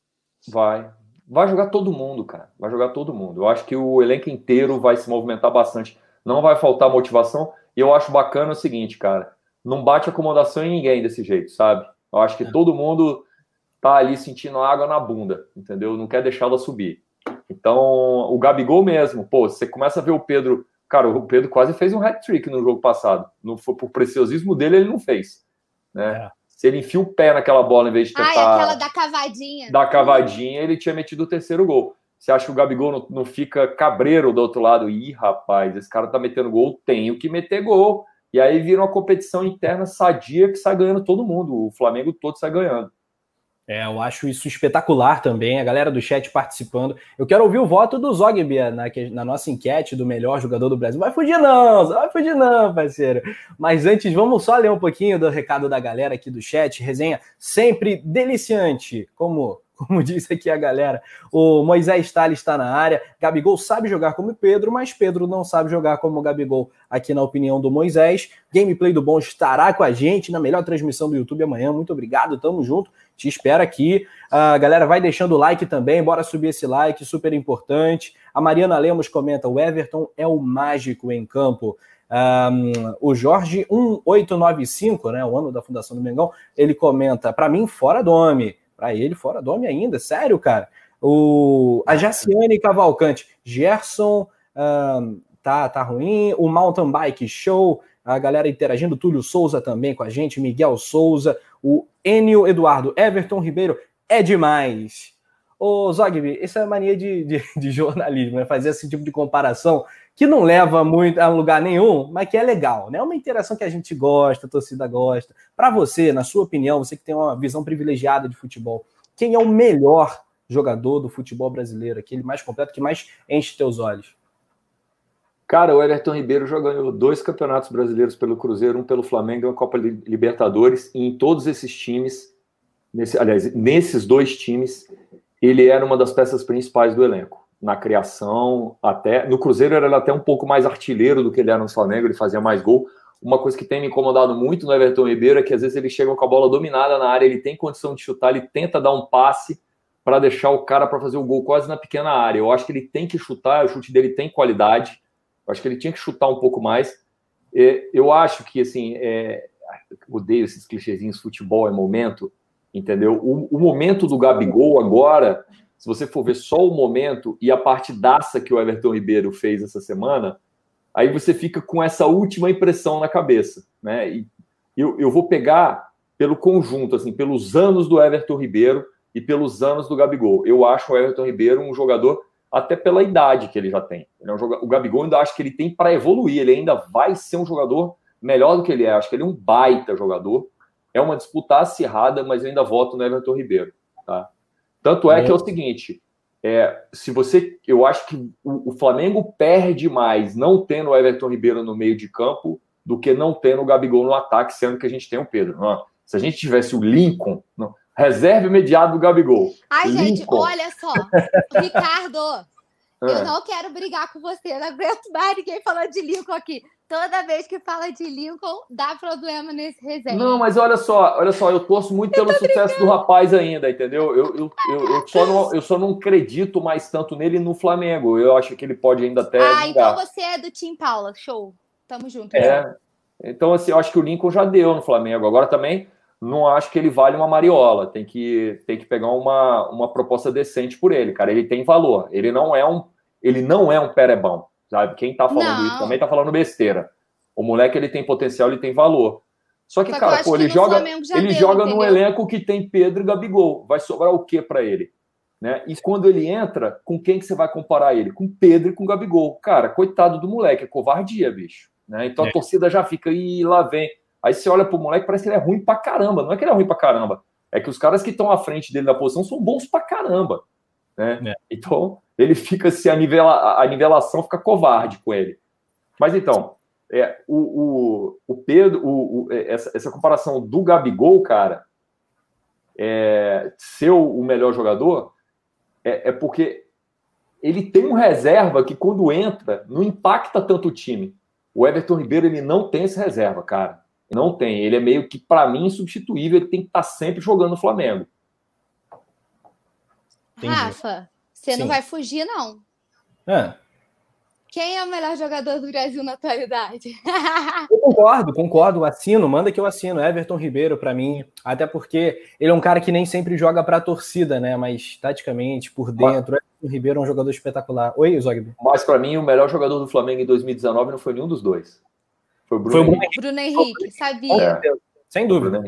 Vai. Vai jogar todo mundo, cara. Vai jogar todo mundo. Eu acho que o elenco inteiro vai se movimentar bastante. Não vai faltar motivação. E eu acho bacana o seguinte, cara. Não bate acomodação em ninguém desse jeito, sabe? Eu acho que é. todo mundo tá ali sentindo água na bunda, entendeu? Não quer deixá-la subir. Então, o Gabigol mesmo, pô, você começa a ver o Pedro. Cara, o Pedro quase fez um hat-trick no jogo passado. No, por preciosismo dele, ele não fez. Né? É. Se ele enfia o pé naquela bola em vez de tentar. Ah, aquela da cavadinha. Da cavadinha, ele tinha metido o terceiro gol. Você acha que o Gabigol não, não fica cabreiro do outro lado? Ih, rapaz, esse cara tá metendo gol, tenho que meter gol. E aí vira uma competição interna sadia que sai ganhando todo mundo. O Flamengo todo sai ganhando. É, eu acho isso espetacular também, a galera do chat participando. Eu quero ouvir o voto do Zogbia na, na, nossa enquete do melhor jogador do Brasil. Vai fugir não, vai fugir não, parceiro. Mas antes, vamos só ler um pouquinho do recado da galera aqui do chat. Resenha sempre deliciante, como como (laughs) disse aqui a galera. O Moisés Tales está na área. Gabigol sabe jogar como Pedro, mas Pedro não sabe jogar como Gabigol, aqui na opinião do Moisés. Gameplay do Bom estará com a gente na melhor transmissão do YouTube amanhã. Muito obrigado, tamo junto. Te espero aqui. A galera vai deixando o like também, bora subir esse like, super importante. A Mariana Lemos comenta: o Everton é o mágico em campo. Um, o Jorge 1895, né, o ano da fundação do Mengão, ele comenta: para mim, fora do homem para ele, fora do homem ainda, sério, cara. O, a Jaciane Cavalcante, Gerson um, tá, tá ruim, o Mountain Bike Show, a galera interagindo, Túlio Souza também com a gente, Miguel Souza, o Enio Eduardo, Everton Ribeiro, é demais. Ô Zogby, essa é a mania de, de, de, jornalismo, né? Fazer esse tipo de comparação que não leva muito a lugar nenhum, mas que é legal, né? É uma interação que a gente gosta, a torcida gosta. Para você, na sua opinião, você que tem uma visão privilegiada de futebol, quem é o melhor jogador do futebol brasileiro, aquele mais completo, que mais enche teus olhos? Cara, o Everton Ribeiro já ganhou dois campeonatos brasileiros pelo Cruzeiro, um pelo Flamengo e uma Copa Libertadores, e em todos esses times, nesse, aliás, nesses dois times, ele era uma das peças principais do elenco na criação, até no Cruzeiro era até um pouco mais artilheiro do que ele era no Flamengo, ele fazia mais gol. Uma coisa que tem me incomodado muito no Everton Ribeiro é que às vezes ele chega com a bola dominada na área, ele tem condição de chutar, ele tenta dar um passe para deixar o cara para fazer o gol quase na pequena área. Eu acho que ele tem que chutar, o chute dele tem qualidade. Eu acho que ele tinha que chutar um pouco mais. Eu acho que assim, é... odeio esses clichêzinhos, futebol é momento, entendeu? O momento do Gabigol agora se você for ver só o momento e a partidaça que o Everton Ribeiro fez essa semana, aí você fica com essa última impressão na cabeça, né? E eu, eu vou pegar pelo conjunto, assim, pelos anos do Everton Ribeiro e pelos anos do Gabigol. Eu acho o Everton Ribeiro um jogador até pela idade que ele já tem. Ele é um jogador, o Gabigol ainda acho que ele tem para evoluir, ele ainda vai ser um jogador melhor do que ele é. Acho que ele é um baita jogador. É uma disputa acirrada, mas eu ainda voto no Everton Ribeiro, tá? Tanto é, é. que é o seguinte: é, se você. Eu acho que o, o, Flamengo perde mais não tendo o Everton Ribeiro no meio de campo do que não tendo o Gabigol no ataque, sendo que a gente tem o Pedro. Não, se a gente tivesse o Lincoln, não, reserva imediato do Gabigol. Ai, Lincoln. gente, olha só. Ricardo, eu é. não quero brigar com você. Não aguento mais ninguém falando de Lincoln aqui. Toda vez que fala de Lincoln, dá problema nesse resenha. Não, mas olha só, olha só, eu torço muito pelo sucesso do rapaz ainda, entendeu? Eu, eu, eu, eu, só não, eu só não acredito mais tanto nele no Flamengo. Eu acho que ele pode ainda até. Ah, então você é do Tim Paula, show. Tamo junto. É. Então, assim, eu acho que o Lincoln já deu no Flamengo. Agora também, não acho que ele vale uma mariola. Tem que, tem que pegar uma, uma proposta decente por ele, cara. Ele tem valor. Ele não é um, ele não é um perebão, sabe? Quem tá falando não. isso também tá falando besteira. O moleque ele tem potencial, ele tem valor. Só que, Só cara, pô, ele joga, ele deu, joga entendeu? num elenco que tem Pedro e Gabigol. Vai sobrar o que para ele? Né? E quando ele entra, com quem que você vai comparar ele? Com Pedro e com Gabigol. Cara, coitado do moleque, é covardia, bicho. Né? Então é. a torcida já fica, e lá vem. Aí você olha pro moleque, parece que ele é ruim pra caramba. Não é que ele é ruim pra caramba. É que os caras que estão à frente dele na posição são bons pra caramba. Né? É. Então, ele fica se a, nivela, a nivelação fica covarde com ele. Mas então, é, o, o, o Pedro, o, o, é, essa, essa comparação do Gabigol, cara, é, ser o melhor jogador, é, é porque ele tem um reserva que quando entra não impacta tanto o time. O Everton Ribeiro ele não tem essa reserva, cara. Não tem. Ele é meio que, para mim, insubstituível. Ele tem que estar tá sempre jogando no Flamengo. Entendi. Rafa, você Sim. não vai fugir, não. É. Quem é o melhor jogador do Brasil na atualidade? (laughs) eu concordo, concordo. Assino, manda que eu assino. Everton Ribeiro, para mim. Até porque ele é um cara que nem sempre joga para a torcida, né? Mas taticamente, por dentro. Mas... Everton Ribeiro é um jogador espetacular. Oi, Zogby. Mas para mim, o melhor jogador do Flamengo em 2019 não foi nenhum dos dois. Foi o Bruno, foi o Bruno Henrique. Bruno Henrique, sabia. É. Sem dúvida.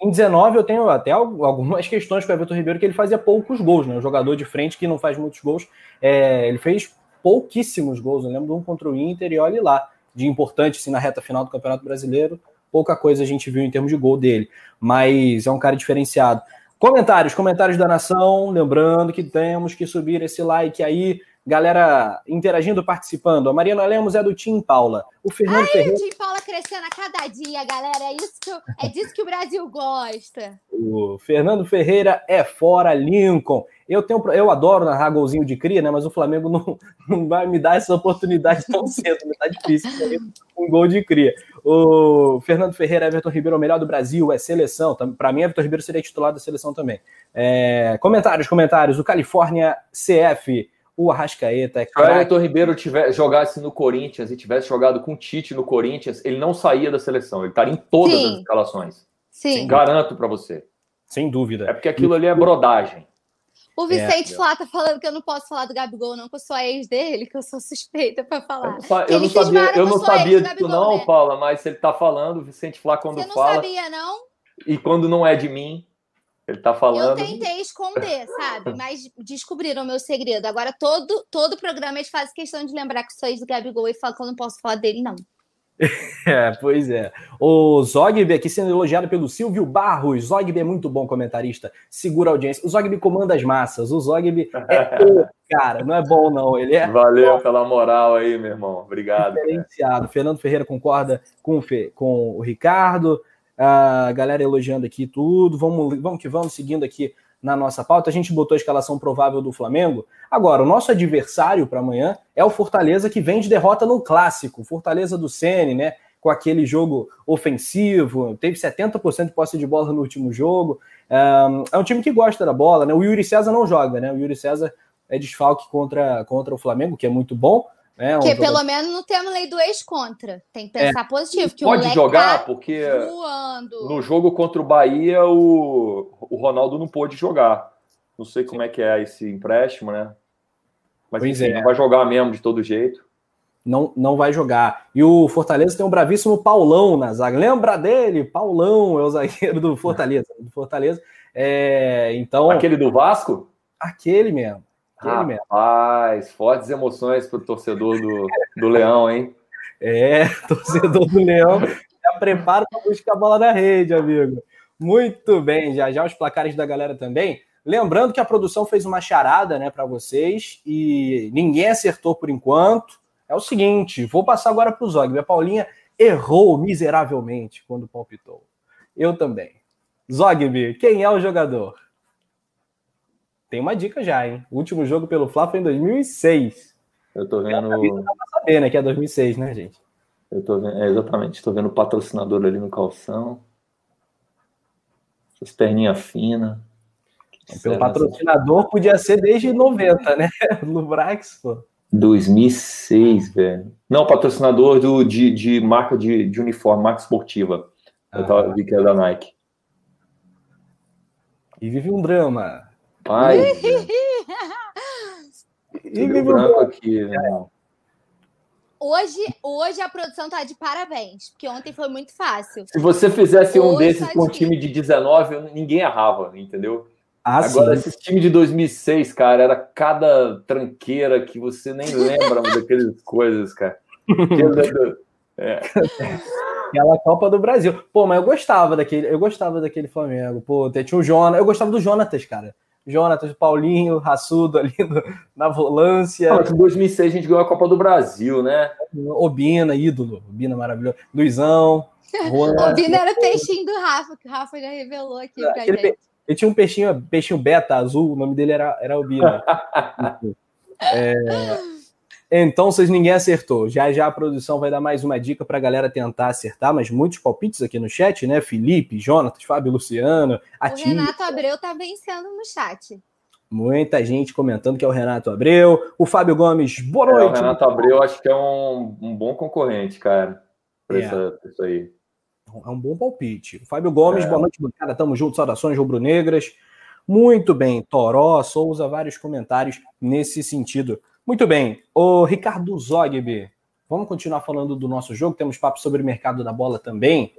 Em 19, eu tenho até algumas questões com o Everton Ribeiro, que ele fazia poucos gols, né? Um jogador de frente que não faz muitos gols. É, ele fez pouquíssimos gols. Eu lembro de um contra o Inter e olhe lá, de importante assim, na reta final do Campeonato Brasileiro. Pouca coisa a gente viu em termos de gol dele, mas é um cara diferenciado. Comentários, comentários da nação. Lembrando que temos que subir esse like aí. Galera interagindo, participando. A Mariana Lemos é do Tim Paula. O Fernando Ai, Ferreira... o Tim Paula crescendo a cada dia, galera. É, isso que eu... é disso que o Brasil gosta. O Fernando Ferreira é fora Lincoln. Eu tenho, eu adoro narrar golzinho de cria, né? Mas o Flamengo não, (laughs) não vai me dar essa oportunidade tão (laughs) cedo, né? Tá difícil um gol de cria. O Fernando Ferreira, Everton Ribeiro, o melhor do Brasil, é seleção. Para mim, Everton Ribeiro seria titular da seleção também. É, comentários, comentários. O Califórnia CF o Arrascaeta é Se o Everton Ribeiro tivesse, jogasse no Corinthians e tivesse jogado com o Tite no Corinthians, ele não saía da seleção, ele estaria em todas Sim. as escalações. Sim. Garanto para você. Sem dúvida. É porque aquilo ali é brodagem. O Vicente é, Flá tá falando que eu não posso falar do Gabigol, não, que eu sou a ex dele, que eu sou suspeita para falar. Eu não, sabia, eu não sabia disso, não, né? Paula, mas ele tá falando, o Vicente Flá, quando Você não fala. sabia, não? E quando não é de mim, ele tá falando. Eu tentei esconder, sabe? Mas descobriram o meu segredo. Agora, todo, todo programa eles fazem questão de lembrar que sou ex do Gabigol e falam que eu não posso falar dele, não. (laughs) É, pois é. O Zogby aqui sendo elogiado pelo Silvio Barros. Zogby é muito bom comentarista, segura a audiência. O Zogby comanda as massas. O Zogby é (laughs) o cara, não é bom não. Ele é Valeu bom. pela moral aí, meu irmão. Obrigado. Diferenciado. Cara. Fernando Ferreira concorda com, com o Ricardo. A galera elogiando aqui tudo. Vamos, vamos que vamos, seguindo aqui na nossa pauta. A gente botou a escalação provável do Flamengo. Agora, o nosso adversário para amanhã é o Fortaleza, que vem de derrota no clássico. Fortaleza do Sene, né? Com aquele jogo ofensivo, teve 70% de posse de bola no último jogo. É um time que gosta da bola, né? O Yuri César não joga, né? O Yuri César é desfalque contra, contra o Flamengo, que é muito bom. Né? Porque um pelo menos não temos lei do ex contra. Tem que pensar é. positivo. Que Pode jogar, tá porque voando. no jogo contra o Bahia o, o Ronaldo não pôde jogar. Não sei como é que é esse empréstimo, né? Mas pois enfim, é. não vai jogar mesmo de todo jeito. Não, não vai jogar. E o Fortaleza tem um bravíssimo Paulão na zaga. Lembra dele? Paulão é o zagueiro do Fortaleza. Do Fortaleza. É, então. Aquele do Vasco? Aquele mesmo. Rapaz, fortes emoções para o torcedor do, do Leão, hein? É, (laughs) torcedor do Leão já prepara para buscar a bola na rede, amigo. Muito bem, já já os placares da galera também. Lembrando que a produção fez uma charada, né, para vocês e ninguém acertou por enquanto. É o seguinte, vou passar agora para o Zog. A Paulinha errou miseravelmente quando palpitou. Eu também. Zogby, quem é o jogador? Tem uma dica já, hein? O último jogo pelo Fla foi em 2006. Eu tô vendo. Dá pra saber, né? Que é 2006, né, gente? Eu tô vendo, é, exatamente. Tô vendo o patrocinador ali no calção. Essas perninhas finas. Pelo patrocinador podia ser desde 90, né? (laughs) Lubrax, pô. 2006, velho. Não, patrocinador do, de, de marca de, de uniforme, marca esportiva. Eu tava, ah. vi que era da Nike. E vive um drama. Ai, e drama aqui, né? Hoje, hoje a produção tá de parabéns, porque ontem foi muito fácil. Se você fizesse hoje um desses tá com um time de 19, ninguém errava, entendeu? Ah, Agora, sim. esse time de 2006, cara, era cada tranqueira que você nem lembra (laughs) daquelas coisas, cara. É. (laughs) Aquela Copa do Brasil. Pô, mas eu gostava daquele, eu gostava daquele Flamengo. Pô, tinha o Jonas, eu gostava do Jonatas, cara. Jonatas, Paulinho, Raçudo ali no, na volância. Ah, em 2006 a gente ganhou a Copa do Brasil, né? Obina, ídolo. Obina maravilhoso. Luizão. (laughs) Obina era o peixinho do Rafa, que o Rafa já revelou aqui pra Aquele gente. Ele tinha um peixinho, peixinho beta azul, o nome dele era, era Obina. (laughs) é, então, vocês ninguém acertou. Já já a produção vai dar mais uma dica para a galera tentar acertar, mas muitos palpites aqui no chat, né? Felipe, Jonatas, Fábio, Luciano, a O tia. Renato Abreu tá vencendo no chat. Muita gente comentando que é o Renato Abreu. O Fábio Gomes, boa noite. É, o Renato Abreu acho que é um, um bom concorrente, cara, para é. isso aí. É um bom palpite. O Fábio Gomes, é. boa noite, bancada. Tamo junto, saudações rubro-negras. Muito bem, Toró, Souza, vários comentários nesse sentido. Muito bem. O Ricardo Zogby, vamos continuar falando do nosso jogo, temos papo sobre o mercado da bola também.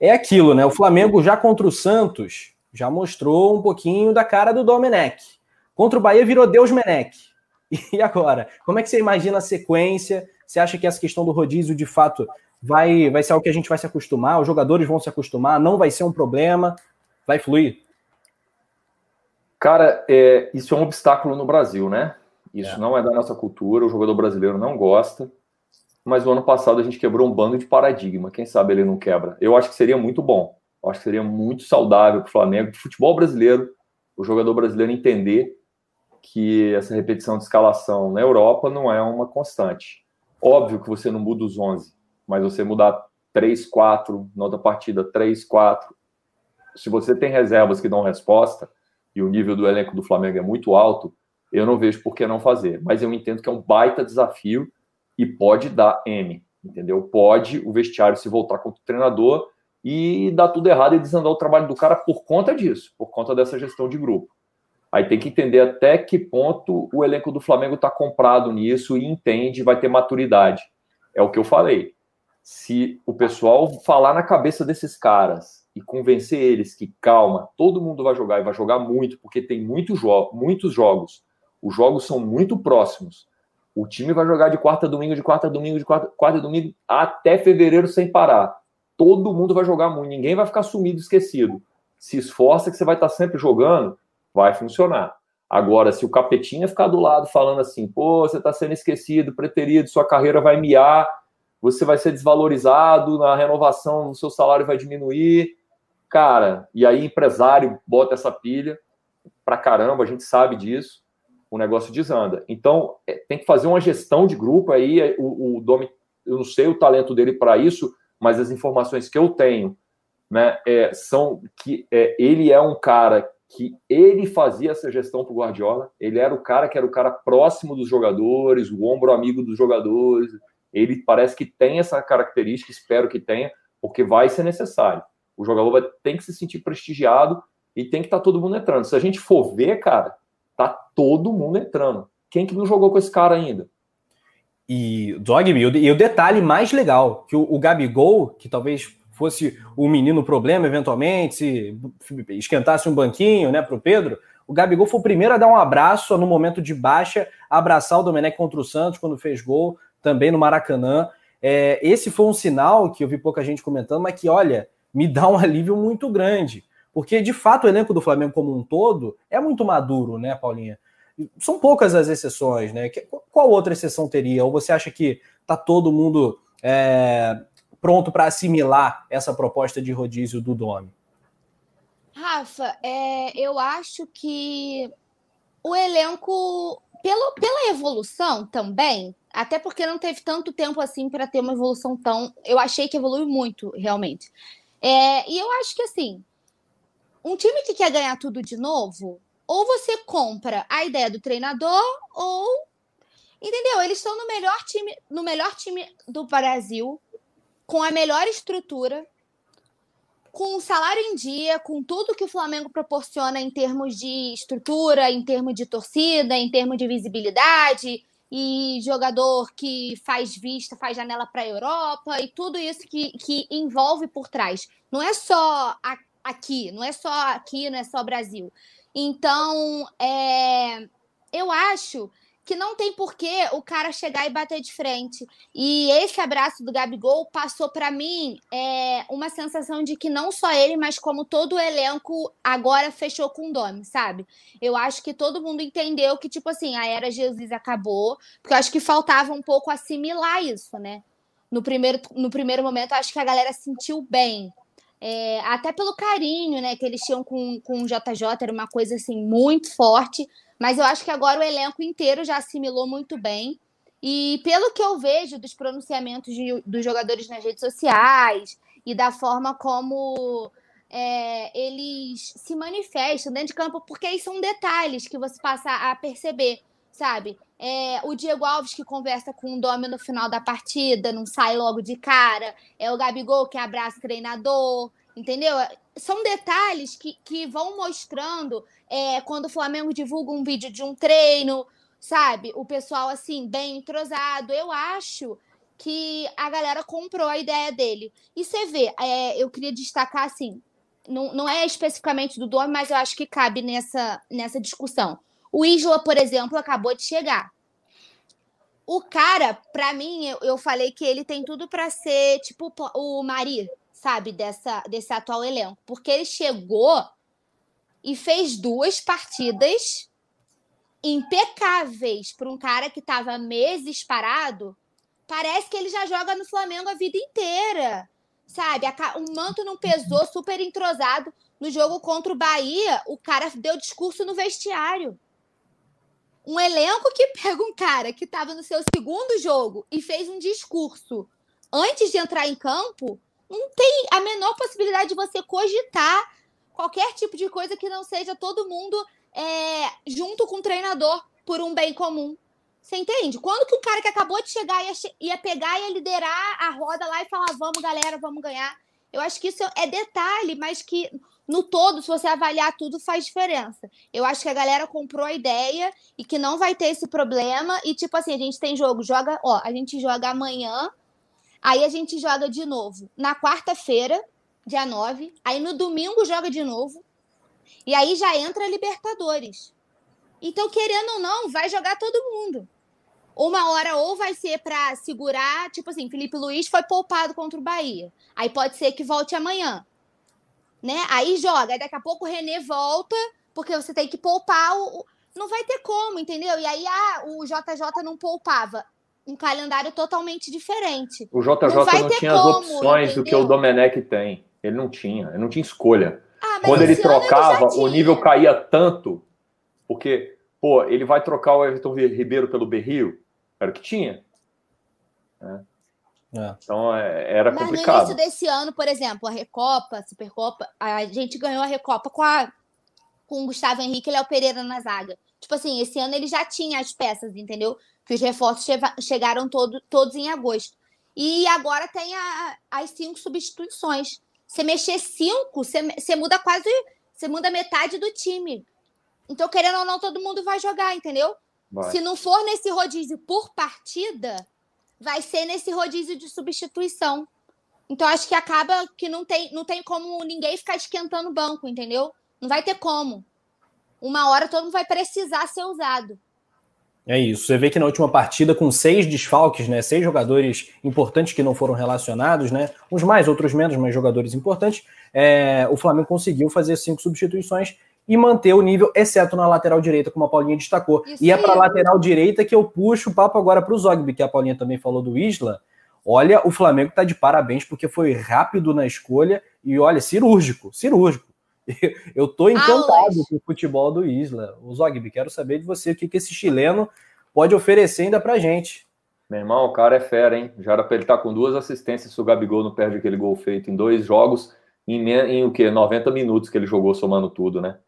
É aquilo, né? O Flamengo já contra o Santos já mostrou um pouquinho da cara do Domenech. Contra o Bahia virou Deus Menech. (laughs) E agora? Como é que você imagina a sequência? Você acha que essa questão do rodízio de fato vai, vai ser algo que a gente vai se acostumar? Os jogadores vão se acostumar? Não vai ser um problema? Vai fluir? Cara, é, isso é um obstáculo no Brasil, né? Isso é. não é da nossa cultura, o jogador brasileiro não gosta. Mas no ano passado a gente quebrou um bando de paradigma. Quem sabe ele não quebra? Eu acho que seria muito bom. Eu acho que seria muito saudável para o Flamengo, para o futebol brasileiro, o jogador brasileiro entender que essa repetição de escalação na Europa não é uma constante. Óbvio que você não muda os 11, mas você mudar 3, 4, na outra partida 3, 4. Se você tem reservas que dão resposta, e o nível do elenco do Flamengo é muito alto, eu não vejo por que não fazer. Mas eu entendo que é um baita desafio e pode dar M, entendeu? Pode o vestiário se voltar contra o treinador e dar tudo errado e desandar o trabalho do cara por conta disso, por conta dessa gestão de grupo. Aí tem que entender até que ponto o elenco do Flamengo está comprado nisso e entende, vai ter maturidade. É o que eu falei. Se o pessoal falar na cabeça desses caras e convencer eles que calma, todo mundo vai jogar e vai jogar muito, porque tem muito jo muitos jogos os jogos são muito próximos. O time vai jogar de quarta a domingo, de quarta a domingo, de quarta, quarta a domingo até fevereiro sem parar. Todo mundo vai jogar muito, ninguém vai ficar sumido, esquecido. Se esforça que você vai estar sempre jogando, vai funcionar. Agora, se o capetinha ficar do lado falando assim, pô, você está sendo esquecido, preterido, sua carreira vai miar, você vai ser desvalorizado, na renovação o seu salário vai diminuir, cara, e aí empresário bota essa pilha pra caramba, a gente sabe disso o negócio desanda. Então, é, tem que fazer uma gestão de grupo aí. É, o, o Domi, eu não sei o talento dele para isso, mas as informações que eu tenho né, é, são que é, ele é um cara que ele fazia essa gestão para o Guardiola. Ele era o cara que era o cara próximo dos jogadores, o ombro amigo dos jogadores. Ele parece que tem essa característica, espero que tenha, porque vai ser necessário. O jogador vai, tem que se sentir prestigiado e tem que estar tá todo mundo entrando. Se a gente for ver, cara, Tá todo mundo entrando. Quem que não jogou com esse cara ainda? E Dogby, e o detalhe mais legal, que o, o Gabigol, que talvez fosse o menino problema eventualmente, se esquentasse um banquinho, né, para o Pedro, o Gabigol foi o primeiro a dar um abraço no momento de baixa, abraçar o Domenech contra o Santos quando fez gol, também no Maracanã. É, esse foi um sinal que eu vi pouca gente comentando, mas que, olha, me dá um alívio muito grande. Porque, de fato, o elenco do Flamengo como um todo é muito maduro, né, Paulinha? São poucas as exceções, né? Qual outra exceção teria? Ou você acha que tá todo mundo é, pronto para assimilar essa proposta de rodízio do Domi? Rafa, é, eu acho que o elenco, pelo, pela evolução também, até porque não teve tanto tempo assim para ter uma evolução tão. Eu achei que evoluiu muito, realmente. É, e eu acho que assim, um time que quer ganhar tudo de novo, ou você compra a ideia do treinador, ou. Entendeu? Eles estão no melhor time, no melhor time do Brasil, com a melhor estrutura, com o salário em dia, com tudo que o Flamengo proporciona em termos de estrutura, em termos de torcida, em termos de visibilidade, e jogador que faz vista, faz janela para a Europa, e tudo isso que, que envolve por trás. Não é só aqui, não é só aqui, não é só Brasil. Então, é, eu acho que não tem porquê o cara chegar e bater de frente. E esse abraço do Gabigol passou para mim é, uma sensação de que não só ele, mas como todo o elenco agora fechou com o Domi, sabe? Eu acho que todo mundo entendeu que, tipo assim, a era Jesus acabou, porque eu acho que faltava um pouco assimilar isso, né? No primeiro, no primeiro momento, acho que a galera sentiu bem. É, até pelo carinho né, que eles tinham com, com o JJ, era uma coisa assim muito forte. Mas eu acho que agora o elenco inteiro já assimilou muito bem. E pelo que eu vejo dos pronunciamentos de, dos jogadores nas redes sociais e da forma como é, eles se manifestam dentro de campo, porque aí são detalhes que você passa a perceber, sabe? É, o Diego Alves que conversa com o Domi no final da partida, não sai logo de cara. É o Gabigol que abraça o treinador, entendeu? São detalhes que, que vão mostrando é, quando o Flamengo divulga um vídeo de um treino, sabe? O pessoal, assim, bem entrosado. Eu acho que a galera comprou a ideia dele. E você vê, é, eu queria destacar, assim, não, não é especificamente do Dome, mas eu acho que cabe nessa, nessa discussão. O Isla, por exemplo, acabou de chegar. O cara, para mim, eu, falei que ele tem tudo para ser tipo o Mari, sabe, dessa, desse atual elenco. Porque ele chegou e fez duas partidas impecáveis para um cara que estava meses parado. Parece que ele já joga no Flamengo a vida inteira. Sabe? O manto não pesou, super entrosado. No jogo contra o Bahia, o cara deu discurso no vestiário. Um elenco que pega um cara que estava no seu segundo jogo e fez um discurso antes de entrar em campo, não tem a menor possibilidade de você cogitar qualquer tipo de coisa que não seja todo mundo é, junto com o treinador por um bem comum. Você entende? Quando que o cara que acabou de chegar ia, ia pegar, ia liderar a roda lá e falar: vamos, galera, vamos ganhar. Eu acho que isso é detalhe, mas que no todo, se você avaliar tudo, faz diferença. Eu acho que a galera comprou a ideia e que não vai ter esse problema. E, tipo assim, a gente tem jogo, joga, ó, a gente joga amanhã, aí a gente joga de novo na quarta-feira, dia 9. Aí no domingo joga de novo. E aí já entra a Libertadores. Então, querendo ou não, vai jogar todo mundo. Uma hora ou vai ser para segurar, tipo assim, Felipe Luiz foi poupado contra o Bahia. Aí pode ser que volte amanhã. Né? Aí joga, aí daqui a pouco o René volta, porque você tem que poupar o, não vai ter como, entendeu? E aí ah, o JJ não poupava. Um calendário totalmente diferente. O JJ não, não tinha como, as opções entendeu? do que o Domenech tem. Ele não tinha, ele não tinha escolha. Ah, Quando ele trocava, ele o nível caía tanto, porque, pô, ele vai trocar o Everton Ribeiro pelo Berrio, era o que tinha. Né? É. Então é, era Mas complicado. no início desse ano, por exemplo, a Recopa, a Supercopa, a gente ganhou a Recopa com, a, com o Gustavo Henrique e Léo Pereira na zaga. Tipo assim, esse ano ele já tinha as peças, entendeu? Que os reforços chegaram todo, todos em agosto. E agora tem a, as cinco substituições. Você mexer cinco, você, você muda quase. Você muda metade do time. Então, querendo ou não, todo mundo vai jogar, entendeu? Vai. Se não for nesse rodízio por partida, vai ser nesse rodízio de substituição. Então, acho que acaba que não tem, não tem como ninguém ficar esquentando o banco, entendeu? Não vai ter como. Uma hora todo mundo vai precisar ser usado. É isso. Você vê que na última partida, com seis desfalques, né? Seis jogadores importantes que não foram relacionados, né? Uns mais, outros menos, mas jogadores importantes. É, o Flamengo conseguiu fazer cinco substituições e manter o nível, exceto na lateral direita, como a Paulinha destacou. Isso e é para a lateral direita que eu puxo o papo agora para o Zogby, que a Paulinha também falou do Isla. Olha, o Flamengo está de parabéns porque foi rápido na escolha e olha, cirúrgico, cirúrgico. (laughs) Eu tô encantado com o futebol do Isla. O Zogby, quero saber de você o que, que esse chileno pode oferecer ainda pra gente. Meu irmão, o cara é fera, hein? Já era pra ele estar tá com duas assistências se o Gabigol não perde aquele gol feito em dois jogos, em, em o quê? 90 minutos que ele jogou somando tudo, né?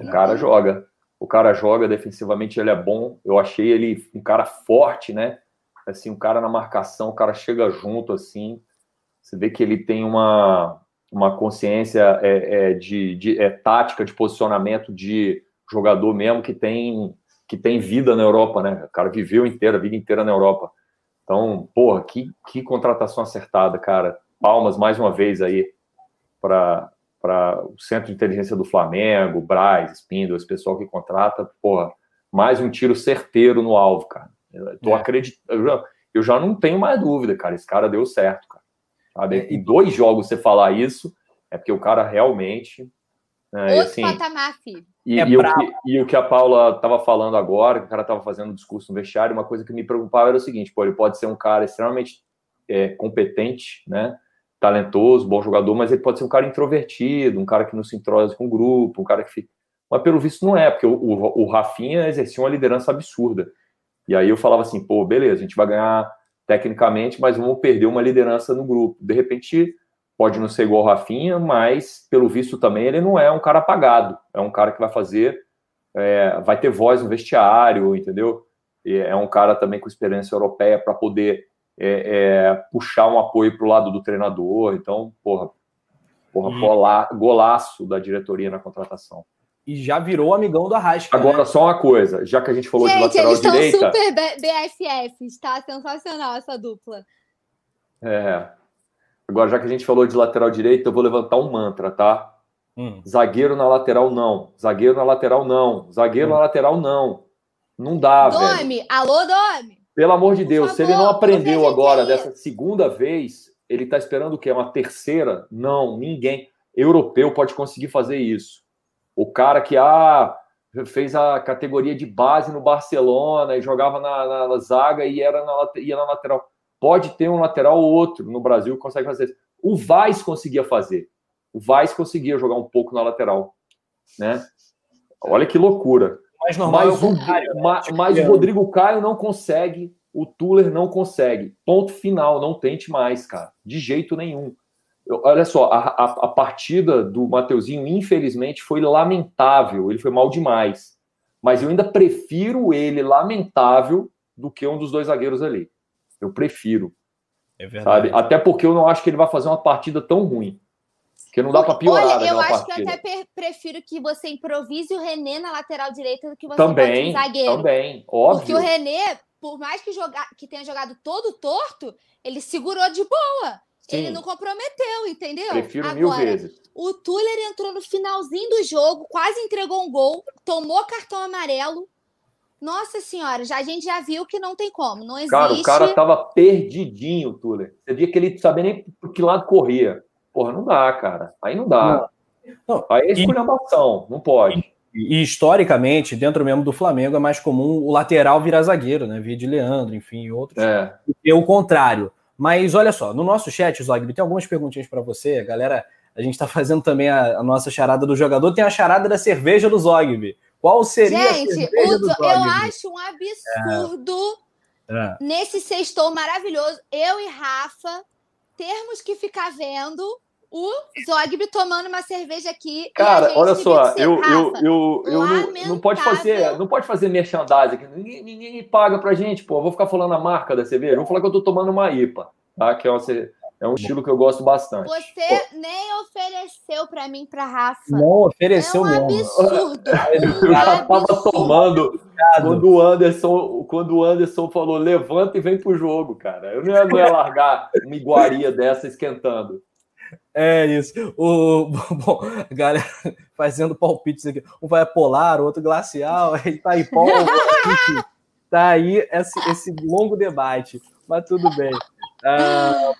O cara joga. O cara joga defensivamente, ele é bom. Eu achei ele um cara forte, né? Assim, um cara na marcação, o cara chega junto, assim. Você vê que ele tem uma, uma consciência é, é, de, de é, tática, de posicionamento de jogador mesmo que tem que tem vida na Europa, né? O cara viveu inteira, a vida inteira na Europa. Então, porra, que, que contratação acertada, cara. Palmas mais uma vez aí para o Centro de Inteligência do Flamengo, Braz, Spindle, esse pessoal que contrata, porra, mais um tiro certeiro no alvo, cara. Eu tô é. acreditando, eu já não tenho mais dúvida, cara. Esse cara deu certo, cara. Sabe? É, em dois jogos você falar isso, é porque o cara realmente. Né, Outro assim, patamar, filho. E, é e, o que, e, o que, a Paula estava falando agora, que o cara estava fazendo um discurso no vestiário, uma coisa que me preocupava era o seguinte: pô, ele pode ser um cara extremamente é, competente, né? Talentoso, bom jogador, mas ele pode ser um cara introvertido, um cara que não se entrosa com o grupo, um cara que fica. Mas pelo visto não é, porque o, o, o Rafinha exercia uma liderança absurda. E aí eu falava assim, pô, beleza, a gente vai ganhar tecnicamente, mas vamos perder uma liderança no grupo. De repente, pode não ser igual o Rafinha, mas pelo visto também ele não é um cara apagado. É um cara que vai fazer, é, vai ter voz no vestiário, entendeu? É um cara também com experiência europeia para poder é, é, puxar um apoio para o lado do treinador. Então, porra, porra, hum. golaço da diretoria na contratação e já virou amigão do Arrasca. Agora, né? só uma coisa, já que a gente falou gente, de lateral eles direita... Gente, eles estão super BFFs, tá? Sensacional essa dupla. É. Agora, já que a gente falou de lateral direita, eu vou levantar um mantra, tá? Hum. Zagueiro na lateral, não. Zagueiro na lateral, não. Zagueiro hum. na lateral, não. Não dá, Dome. velho. Dome, alô, Dome. Pelo amor de Deus, favor, se ele não aprendeu agora dessa segunda vez, ele tá esperando o quê? Uma terceira? Não, ninguém. Europeu pode conseguir fazer isso. O cara que ah, fez a categoria de base no Barcelona e jogava na, na zaga e era na, ia na lateral. Pode ter um lateral ou outro no Brasil que consegue fazer isso. O Vaz conseguia fazer. O Vaz conseguia jogar um pouco na lateral. Né? Olha que loucura. Mais normal mas, o, Caio, né? mas, mas o Rodrigo Caio não consegue, o Tuller não consegue. Ponto final, não tente mais, cara. De jeito nenhum. Olha só, a, a, a, partida do Mateuzinho, infelizmente, foi lamentável. Ele foi mal demais. Mas eu ainda prefiro ele lamentável do que um dos dois zagueiros ali. Eu prefiro. É verdade. Sabe? Até porque eu não acho que ele vai fazer uma partida tão ruim. Porque não dá para piorar. Olha, eu acho partida. que eu até prefiro que você improvise o René na lateral direita do que você também, bote um zagueiro. Também, óbvio. Porque o René, por mais que, jogar, que tenha jogado todo torto, ele segurou de boa. Sim. Ele não comprometeu, entendeu? Prefiro Agora, mil vezes. O Tuller entrou no finalzinho do jogo, quase entregou um gol, tomou cartão amarelo. Nossa senhora, já, a gente já viu que não tem como, não existe. Cara, o cara tava perdidinho, Tuller. Você via que ele não sabia nem por que lado corria. Porra, não dá, cara. Aí não dá. Não. Não. Aí é esculhambação, não pode. E, historicamente, dentro mesmo do Flamengo, é mais comum o lateral virar zagueiro, né? Via de Leandro, enfim, outros. É. E o contrário. Mas olha só, no nosso chat, Zogby, tem algumas perguntinhas para você. A galera, a gente está fazendo também a, a, nossa charada do jogador. Tem a charada da cerveja do Zogby. Qual seria gente, a cerveja do Zogby? eu acho um absurdo é. É. nesse sextou maravilhoso, eu e Rafa termos que ficar vendo o Zogby tomando uma cerveja aqui. Cara, olha só, eu, eu, eu, eu não, não, pode fazer, não pode fazer merchandising aqui. Ninguém, ninguém paga pra gente, pô. Eu vou ficar falando a marca da cerveja. Vou falar que eu tô tomando uma IPA, tá? Que é, uma, é um estilo que eu gosto bastante. Você pô. nem ofereceu pra mim, pra Rafa. Não ofereceu é um mesmo. Absurdo. (laughs) eu já tava tomando quando o Anderson, quando o Anderson falou levanta e vem pro jogo, cara. Eu não ia, não ia largar uma iguaria dessa esquentando. É isso. O, (laughs) bom, a galera fazendo palpites aqui. Um vai polar, outro glacial, (laughs) aí tá aí tá aí esse, esse, longo debate. Mas tudo bem. Ah,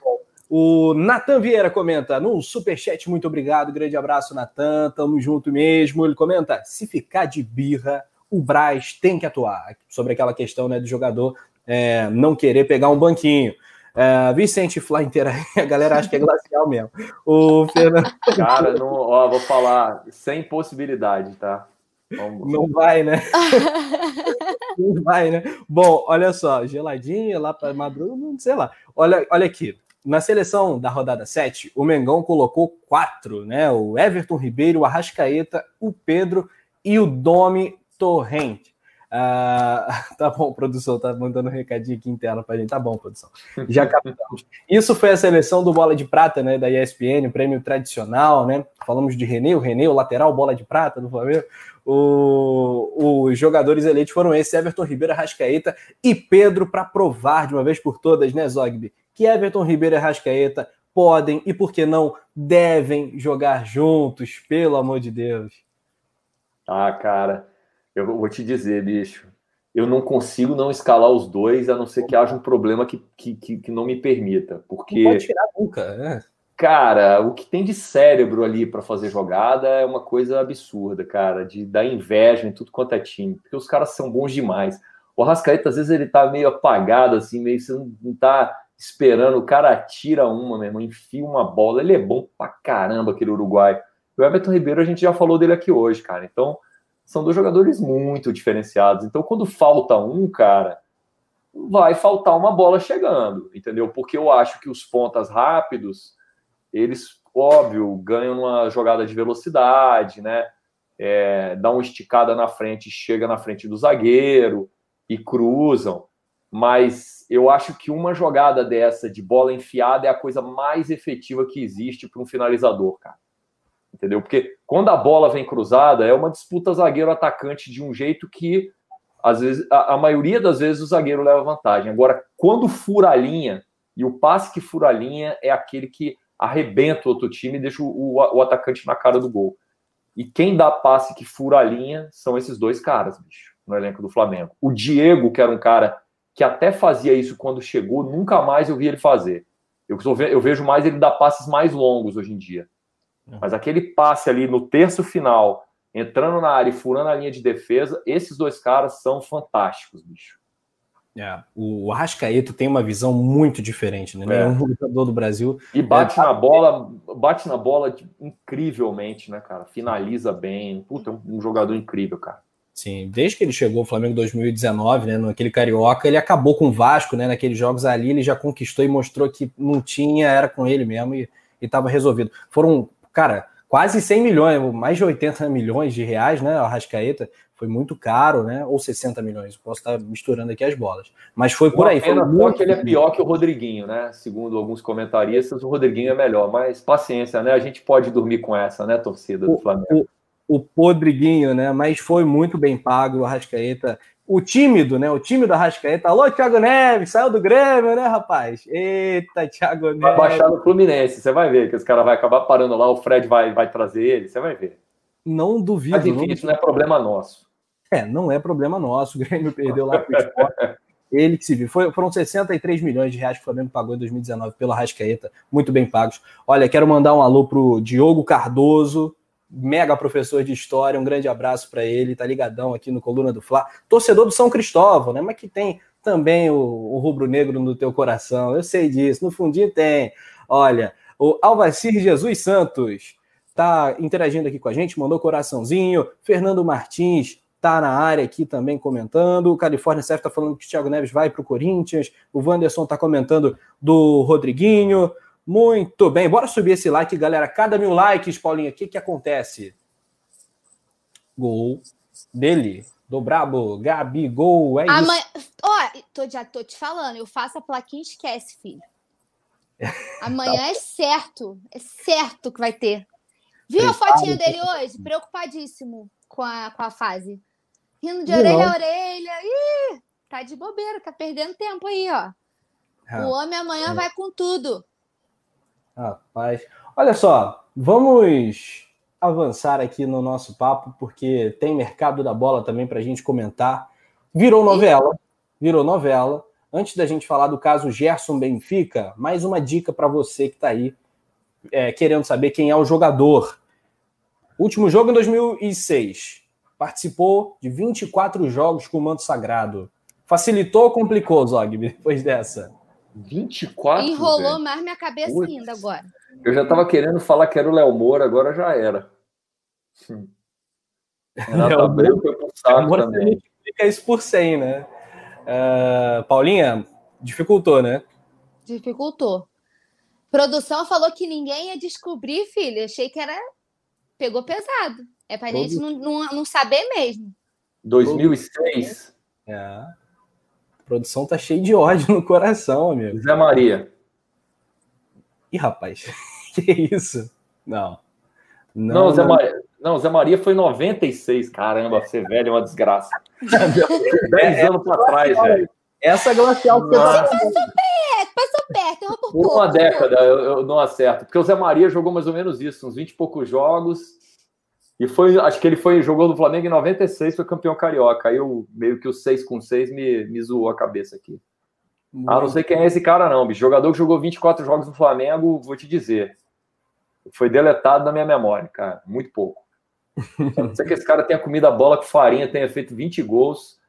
o Natan Vieira comenta no superchat, muito obrigado, grande abraço, Natan, tamo junto mesmo. Ele comenta: se ficar de birra, o Braz tem que atuar. Sobre aquela questão né, do jogador é, não querer pegar um banquinho. Uh, Vicente Fly inteira, (laughs) a galera acha que é glacial mesmo. O Fernando. Cara, não, ó, vou falar, sem possibilidade, tá? Vamos. Não vai, né? (laughs) não vai, né? Bom, olha só, geladinha lá para madrugada, sei lá. Olha, olha aqui. Na seleção da rodada 7, o Mengão colocou quatro, né? O Everton Ribeiro, o Arrascaeta, o Pedro e o Domi Torrente. Ah, (laughs) tá bom, produção, tá mandando um recadinho aqui interno pra gente. Tá bom, produção. Já captamos. Isso foi a seleção do Bola de Prata, né, da ESPN, o prêmio tradicional, né? Falamos de René, o René, o lateral Bola de Prata do Flamengo. O, os jogadores eleitos foram esses: Everton Ribeiro, Rascaeta e Pedro, para provar de uma vez por todas, né, Zogby? Que Everton Ribeiro e Rascaeta podem e, por que não, devem jogar juntos, pelo amor de Deus. Ah, cara, eu vou te dizer, bicho. Eu não consigo não escalar os dois, a não ser que haja um problema que, que, que não me permita. Porque. Não pode tirar nunca, né? Cara, o que tem de cérebro ali para fazer jogada é uma coisa absurda, cara, de dar inveja em tudo quanto é time, porque os caras são bons demais. O Rascaeta, às vezes, ele tá meio apagado, assim, meio você não tá esperando, o cara tira uma, meu irmão, enfia uma bola, ele é bom pra caramba, aquele Uruguai. O Everton Ribeiro, a gente já falou dele aqui hoje, cara, então são dois jogadores muito diferenciados. Então, quando falta um, cara, vai faltar uma bola chegando, entendeu? Porque eu acho que os pontas rápidos, eles, óbvio, ganham uma jogada de velocidade, né? É, dá uma esticada na frente, chega na frente do zagueiro e cruzam. Mas eu acho que uma jogada dessa de bola enfiada é a coisa mais efetiva que existe para um finalizador, cara entendeu? Porque quando a bola vem cruzada, é uma disputa zagueiro-atacante de um jeito que, às vezes, a, a, maioria das vezes o zagueiro leva vantagem. Agora, quando fura a linha, e o passe que fura a linha é aquele que arrebenta o outro time e deixa o, o, o atacante na cara do gol. E quem dá passe que fura a linha são esses dois caras, bicho, no elenco do Flamengo. O Diego, que era um cara que até fazia isso quando chegou, nunca mais eu vi ele fazer. Eu, eu vejo mais ele dar passes mais longos hoje em dia. Mas aquele passe ali no terço final, entrando na área e furando a linha de defesa, esses dois caras são fantásticos, bicho. É, o Arrascaeta tem uma visão muito diferente, né? É. um jogador do Brasil. E bate é, na bola, bate na bola incrivelmente, né, cara? Finaliza bem. Puta, um jogador incrível, cara. Sim, desde que ele chegou ao Flamengo em 2019, né, naquele Carioca, ele acabou com o Vasco, né, naqueles jogos ali, ele já conquistou e mostrou que não tinha, era com ele mesmo e estava resolvido. Foram cara, quase 100 milhões, mais de 80 milhões de reais, né? A Rascaeta foi muito caro, né? Ou 60 milhões, posso estar misturando aqui as bolas. Mas foi por aí. Foi muito... que ele é pior que o Rodriguinho, né? Segundo alguns comentaristas, o Rodriguinho é melhor, mas paciência, né? A gente pode dormir com essa, né, torcida do Flamengo. O, o, o Podriguinho, né? Mas foi muito bem pago o Rascaeta o tímido, né? O time da Rascaeta. Alô, Thiago Neves, saiu do Grêmio, né, rapaz? Eita, Thiago Neves. Vai baixar no Fluminense, você vai ver que os caras vão acabar parando lá, o Fred vai, vai trazer ele, você vai ver. Não duvido. Mas enfim, não isso não é problema nosso. É, não é problema nosso. O Grêmio perdeu lá pro esporte. (laughs) Ele que se viu. Foi, foram 63 milhões de reais que o Flamengo pagou em 2019 pela Rascaeta. Muito bem pagos. Olha, quero mandar um alô pro Diogo Cardoso, mega professor de história, um grande abraço para ele, tá ligadão aqui no Coluna do Fla. Torcedor do São Cristóvão, né? Mas que tem também o, o rubro-negro no teu coração, eu sei disso, no fundinho tem. Olha, o Alvacir Jesus Santos tá interagindo aqui com a gente, mandou coraçãozinho. Fernando Martins tá na área aqui também comentando. O Califórnia Cef tá falando que o Thiago Neves vai para o Corinthians. O Wanderson tá comentando do Rodriguinho. Muito bem, bora subir esse like, galera. Cada mil likes, Paulinho, o que, que acontece? Gol dele, do Brabo, Gabi, gol, é Amanhã... isso. Ó, tô, já tô te falando, eu faço a plaquinha esquece, filho. (laughs) Amanhã tá. é certo, é certo que vai ter. Viu a fotinha dele hoje? Preocupadíssimo com a, com a fase. Rindo de orelha a orelha. Ih, tá de bobeira, tá perdendo tempo aí, ó. Ah, o homem amanhã é. vai com tudo. Rapaz, olha só, vamos avançar aqui no nosso papo, porque tem mercado da bola também para a gente comentar. Virou novela, virou novela. Antes da gente falar do caso Gerson Benfica, mais uma dica para você que está aí é, querendo saber quem é o jogador. Último jogo em 2006. Participou de 24 jogos com o manto sagrado. Facilitou ou complicou, Zog, depois dessa? 24? Enrolou mais minha cabeça Putz. ainda agora. Eu já tava querendo falar que era o Léo Moura, agora já era. Hum. Renato Abreu foi pro saco também. Isso por 100, né? Uh, Paulinha, dificultou, né? Dificultou. Produção falou que ninguém ia descobrir, filho. Achei que era. Pegou pesado. É pra Todo... gente não, não, não saber mesmo. 2006. É. A produção tá cheia de ódio no coração, amigo. Zé Maria. Ih, rapaz. (laughs) que isso? Não. Não, não Zé não. Maria. Não, Zé Maria foi 96. Caramba, você velho é uma desgraça. (laughs) 10 anos para trás, velho. Essa glacial que você passou perto, passou perto, errou por pouco. Uma década eu, eu, não acerto, porque o Zé Maria jogou mais ou menos isso, uns 20 e poucos jogos. E foi, acho que ele foi jogou no Flamengo em 96, foi campeão carioca. Aí eu meio que o 6 com 6 me, me zoou a cabeça aqui. Muito ah, não sei quem é esse cara, não, bicho. Jogador que jogou 24 jogos no Flamengo, vou te dizer. Foi deletado na minha memória, cara. Muito pouco. (laughs) Não sei que esse cara tenha comido a bola com farinha, tenha feito 20 gols.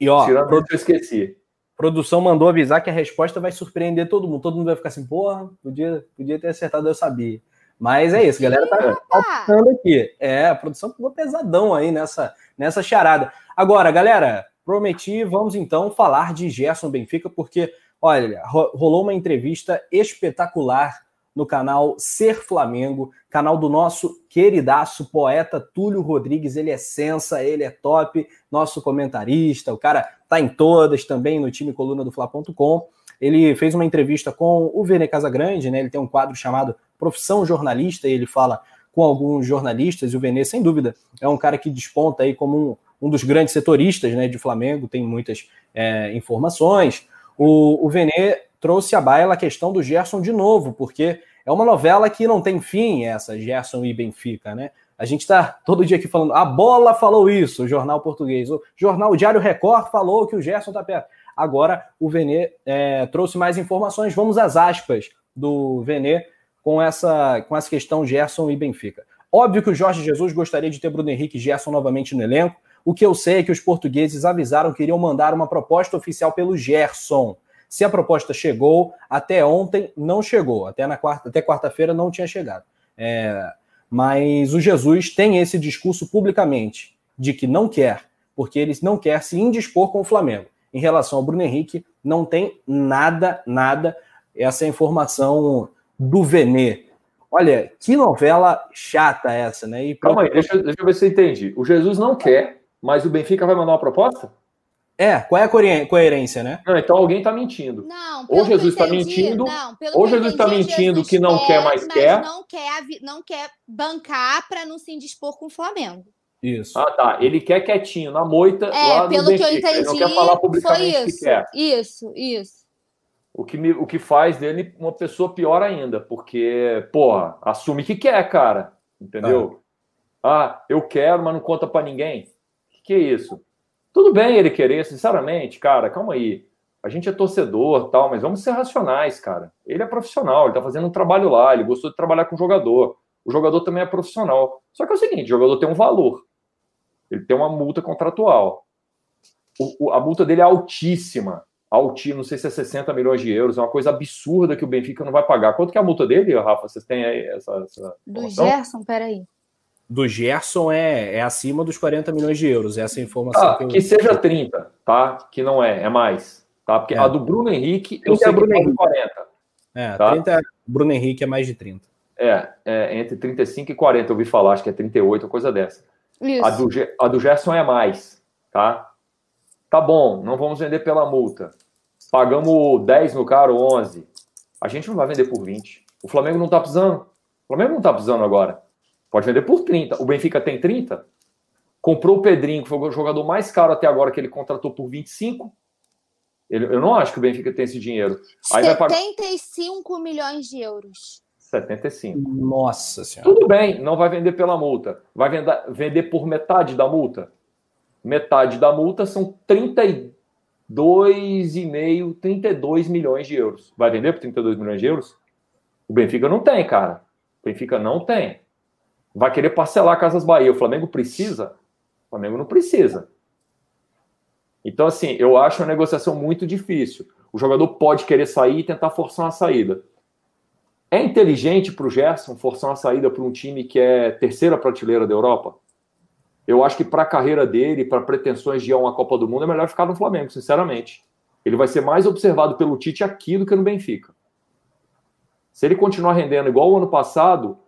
E ó, tirando produ... eu esqueci. Produção mandou avisar que a resposta vai surpreender todo mundo. Todo mundo vai ficar assim, porra, podia, podia ter acertado, eu sabia. Mas é isso, a galera tá faltando aqui. É, a produção ficou pesadão aí nessa, nessa charada. Agora, galera, prometi, vamos então falar de Gerson Benfica, porque, olha, rolou uma entrevista espetacular no canal Ser Flamengo, canal do nosso queridaço poeta Túlio Rodrigues. Ele é sensa, ele é top, nosso comentarista, o cara tá em todas também no time coluna do Fla.com. Ele fez uma entrevista com o Vene Casagrande, né? Ele tem um quadro chamado Profissão Jornalista e ele fala com alguns jornalistas. E o Vene, sem dúvida, é um cara que desponta aí como um, um dos grandes setoristas, né, de Flamengo. Tem muitas é, informações. O, o Vene trouxe à baila a questão do Gerson de novo, porque é uma novela que não tem fim, essa Gerson e Benfica, né? A gente está todo dia aqui falando, a bola falou isso, o jornal português, o jornal Diário Record falou que o Gerson está perto. Agora o Venê é, trouxe mais informações, vamos às aspas do Venê com essa, com essa questão Gerson e Benfica. Óbvio que o Jorge Jesus gostaria de ter Bruno Henrique e Gerson novamente no elenco. O que eu sei é que os portugueses avisaram que iriam mandar uma proposta oficial pelo Gerson. Se a proposta chegou, até ontem não chegou, até na quarta, até quarta-feira não tinha chegado. É, mas o Jesus tem esse discurso publicamente de que não quer, porque ele não quer se indispor com o Flamengo. Em relação ao Bruno Henrique, não tem nada, nada essa informação do Venê. Olha, que novela chata essa, né? E Calma aí, deixa, deixa eu ver se eu entendi. O Jesus não quer, mas o Benfica vai mandar uma proposta? É, qual é a coerência, né? Não, então alguém está mentindo. Não, ou Jesus está mentindo, não, ou Jesus está mentindo Jesus que não quer, quer mas quer. Não quer, não quer bancar para não se indispor com o Flamengo. Isso. Ah, tá. Ele quer quietinho, na moita, é, lá pelo que eu entendi, Ele não quer falar publicamente foi isso, que quer. Isso, isso. O que, me, o que faz dele uma pessoa pior ainda, porque, porra, assume que quer, cara. Entendeu? Ah, ah eu quero, mas não conta para ninguém. O que, que é isso? Tudo bem ele querer, sinceramente, cara, calma aí. A gente é torcedor, tal, mas vamos ser racionais, cara. Ele é profissional, ele tá fazendo um trabalho lá, ele gostou de trabalhar com jogador. O jogador também é profissional. Só que é o seguinte, o jogador tem um valor. Ele tem uma multa contratual. O, o, a multa dele é altíssima. Altíssima, não sei se é 60 milhões de euros, é uma coisa absurda que o Benfica não vai pagar. Quanto que é a multa dele, Rafa? Vocês têm aí essa. essa Do Gerson, peraí do Gerson é, é acima dos 40 milhões de euros. Essa é a informação ah, que, eu... que seja 30, tá? Que não é, é mais. Tá? Porque é. a do Bruno Henrique, eu sei é Bruno que Henrique. 40. É, tá? 30, Bruno Henrique é mais de 30. É, é, entre 35 e 40, eu ouvi falar, acho que é 38, coisa dessa. Isso. A do, a do Gerson é mais, tá? Tá bom, não vamos vender pela multa. Pagamos 10 no caro, 11. A gente não vai vender por 20. O Flamengo não tá precisando. O Flamengo não tá precisando agora. Pode vender por 30. O Benfica tem 30. Comprou o Pedrinho, que foi o jogador mais caro até agora, que ele contratou por 25. Ele, eu não acho que o Benfica tem esse dinheiro. Aí 75 pagar... milhões de euros. 75. Nossa Senhora. Tudo bem, não vai vender pela multa. Vai vender, vender por metade da multa. Metade da multa são 32,5, 32 milhões de euros. Vai vender por 32 milhões de euros? O Benfica não tem, cara. O Benfica não tem vai querer parcelar Casas Bahia. O Flamengo precisa? O Flamengo não precisa. Então, assim, eu acho uma negociação muito difícil. O jogador pode querer sair e tentar forçar uma saída. É inteligente para o Gerson forçar uma saída para um time que é terceira prateleira da Europa? Eu acho que para a carreira dele, para pretensões de ir a uma Copa do Mundo, é melhor ficar no Flamengo, sinceramente. Ele vai ser mais observado pelo Tite aqui do que no Benfica. Se ele continuar rendendo igual o ano passado,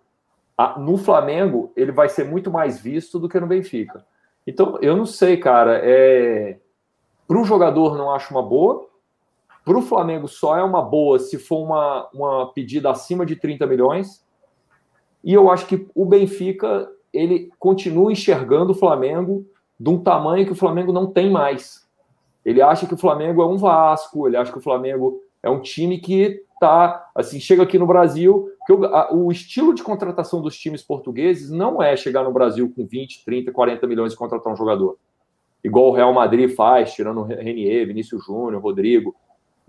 no Flamengo ele vai ser muito mais visto do que no Benfica. Então, eu não sei, cara. É... Para o jogador, não acho uma boa. Para o Flamengo, só é uma boa se for uma, uma pedida acima de 30 milhões. E eu acho que o Benfica ele continua enxergando o Flamengo de um tamanho que o Flamengo não tem mais. Ele acha que o Flamengo é um Vasco, ele acha que o Flamengo é um time que tá assim chega aqui no Brasil que o, a, o, estilo de contratação dos times portugueses não é chegar no Brasil com 20, 30, 40 milhões e contratar um jogador igual o Real Madrid faz tirando o Renier, Vinícius Júnior, Rodrigo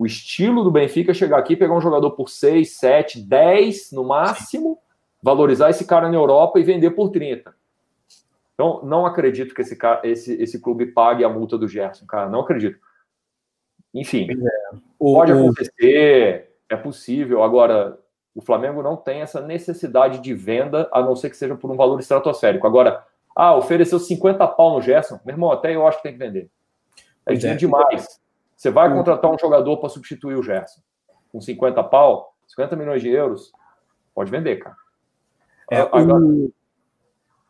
o estilo do Benfica é chegar aqui pegar um jogador por 6, 7, 10 no máximo valorizar esse cara na Europa e vender por 30 então não acredito que esse, cara, esse, esse clube pague a multa do Gerson cara, não acredito enfim, é. pode acontecer, é possível. Agora, o Flamengo não tem essa necessidade de venda, a não ser que seja por um valor estratosférico. Agora, ah, ofereceu 50 pau no Gerson, meu irmão, até eu acho que tem que vender. É, é. demais. Você vai contratar um jogador para substituir o Gerson com 50 pau, 50 milhões de euros, pode vender, cara. É, Agora, o...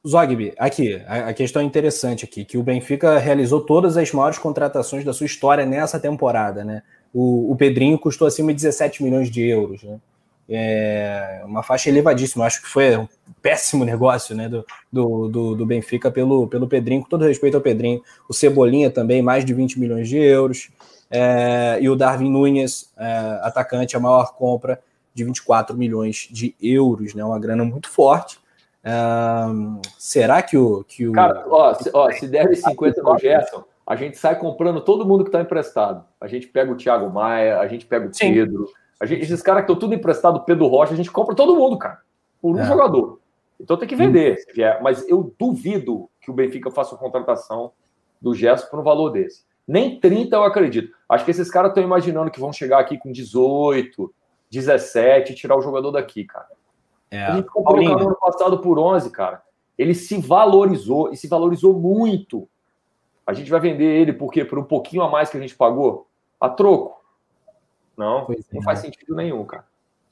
Zogby, aqui, a, questão é interessante aqui, que o Benfica realizou todas as maiores contratações da sua história nessa temporada, né? O, o Pedrinho custou acima de 17 milhões de euros, né? É uma faixa elevadíssima, acho que foi um péssimo negócio né, do, do, do, do, Benfica pelo, pelo Pedrinho, com todo respeito ao Pedrinho. O Cebolinha também, mais de 20 milhões de euros. É, e o Darwin Nunes, é, atacante, a maior compra de 24 milhões de euros, né, uma grana muito forte. Um, será que o, que o. Cara, ó, se, ó, se der 50 no Gerson, a gente sai comprando todo mundo que está emprestado. A gente pega o Thiago Maia, a gente pega o Sim. Pedro. A gente, esses caras que estão tudo emprestado, Pedro Rocha, a gente compra todo mundo, cara. Por um é. jogador. Então tem que vender, se vier. Mas eu duvido que o Benfica faça uma contratação do Gerson por um valor desse. Nem 30 eu acredito. Acho que esses caras estão imaginando que vão chegar aqui com 18, 17 e tirar o jogador daqui, cara. É. A gente comprou o cara ano passado por 11, cara. Ele se valorizou e se valorizou muito. A gente vai vender ele por quê? Por um pouquinho a mais que a gente pagou? A troco? Não, pois não é. faz sentido nenhum, cara.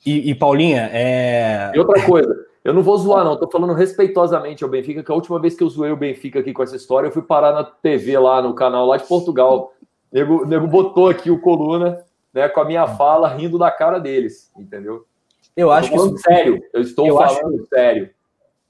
E, e, Paulinha, é. E outra coisa, eu não vou zoar, não. Tô falando respeitosamente ao Benfica, que a última vez que eu zoei o Benfica aqui com essa história, eu fui parar na TV lá, no canal lá de Portugal. O nego, nego botou aqui o coluna, né, com a minha fala, rindo da cara deles, entendeu? Eu acho que isso sério. Eu estou eu falando acho, sério.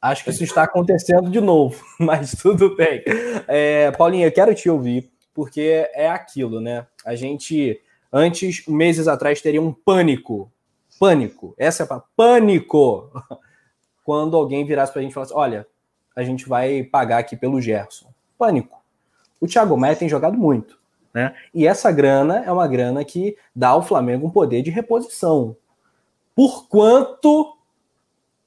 Acho que isso está acontecendo de novo, (laughs) mas tudo bem. É, Paulinha, eu quero te ouvir, porque é aquilo, né? A gente, antes, meses atrás, teria um pânico. Pânico. Essa é a palavra. Pânico! (laughs) Quando alguém virasse para a gente e falasse: olha, a gente vai pagar aqui pelo Gerson. Pânico. O Thiago Maia tem jogado muito. Né? E essa grana é uma grana que dá ao Flamengo um poder de reposição por quanto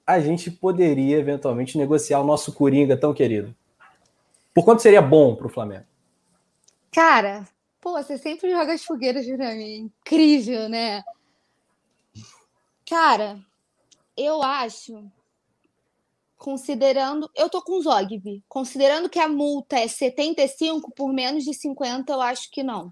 a gente poderia eventualmente negociar o nosso Coringa tão querido? Por quanto seria bom para o Flamengo? Cara, pô, você sempre joga as fogueiras para mim. Incrível, né? Cara, eu acho, considerando. Eu tô com o Zogby. Considerando que a multa é 75 por menos de 50, eu acho que não.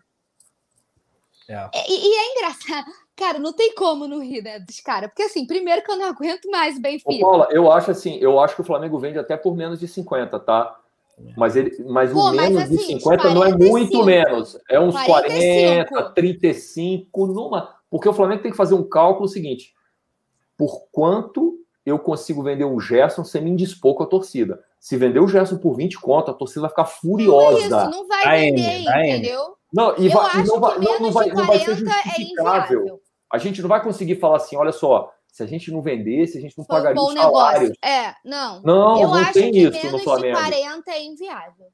É. E, e, é engraçado. (laughs) Cara, não tem como não rir, né, dos caras. Porque, assim, primeiro que eu não aguento mais Benfica. Ô, Paula, eu acho assim, eu acho que o Flamengo vende até por menos de 50, tá? Mas, ele, mas Pô, o menos mas, assim, de 50 não é muito menos. É uns 45. 40, 35, numa. Porque o Flamengo tem que fazer um cálculo seguinte: por quanto eu consigo vender um Gerson sem me indispor com a torcida? Se vender o Gerson por 20 conto, a torcida vai ficar furiosa. Não, é isso, não vai vender, entendeu? Não, e vai, não, vai, não, não, vai, não vai ser é justificável. É a gente não vai conseguir falar assim, olha só, se a gente não vendesse, a gente não Foi pagaria um bom salários. Negócio. É, não. Não, eu não acho tem que isso menos no Flamengo. de 40 é inviável.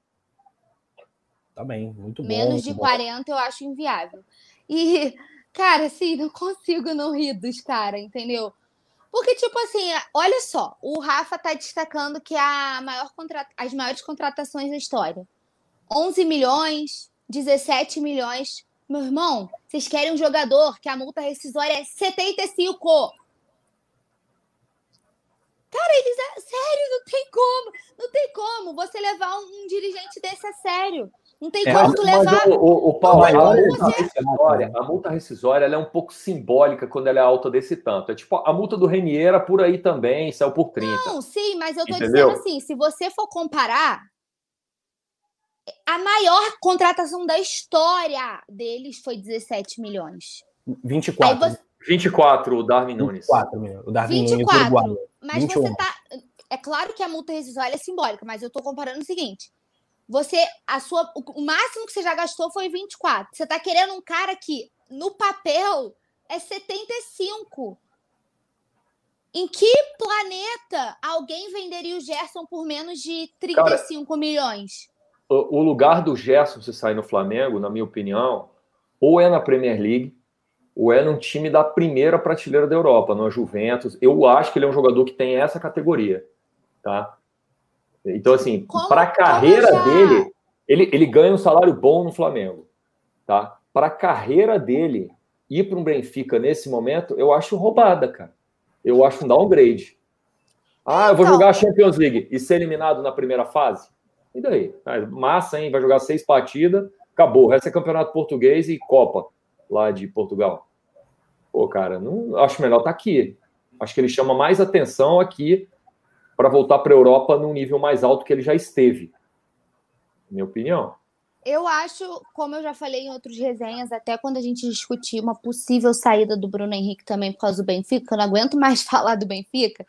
Tá bem, muito bom. Menos de bom. 40 eu acho inviável. E, (laughs) cara, assim, não consigo não rir dos caras, entendeu? Porque, tipo assim, olha só, o Rafa tá destacando que a maior contra... as maiores contratações da história. 11 milhões, 17 milhões. Meu irmão, vocês querem um jogador que a multa rescisória é 75. Cara, eles. É... Sério, não tem como. Não tem como você levar um, um dirigente desse a sério. Não tem é, como tu levar. O, o, o Paulo, a, multa rescisória, a multa rescisória é um pouco simbólica quando ela é alta desse tanto. É tipo a multa do Renier por aí também, saiu por 30. Não, sim, mas eu tô Entendeu? dizendo assim: se você for comparar, a maior contratação da história deles foi 17 milhões. 24. Você... 24, o Darwin Nunes. 24, o Darwin 24. Nunes mas 21. você tá. É claro que a multa rescisória é simbólica, mas eu tô comparando o seguinte. Você, a sua, o máximo que você já gastou foi 24. Você tá querendo um cara que, no papel, é 75. Em que planeta alguém venderia o Gerson por menos de 35 cara, milhões? O lugar do Gerson se sair no Flamengo, na minha opinião, ou é na Premier League, ou é num time da primeira prateleira da Europa, no Juventus. Eu acho que ele é um jogador que tem essa categoria, tá? Então, assim, para a carreira já... dele, ele, ele ganha um salário bom no Flamengo. Tá? Para a carreira dele ir para um Benfica nesse momento, eu acho roubada, cara. Eu acho um downgrade. Ah, eu vou então... jogar a Champions League e ser eliminado na primeira fase? E daí? Massa, hein? Vai jogar seis partidas, acabou. O resto é campeonato português e Copa lá de Portugal. Pô, cara, não acho melhor estar tá aqui. Acho que ele chama mais atenção aqui para voltar para a Europa num nível mais alto que ele já esteve. Minha opinião. Eu acho, como eu já falei em outros resenhas, até quando a gente discutiu uma possível saída do Bruno Henrique também por causa do Benfica, eu não aguento mais (laughs) falar do Benfica.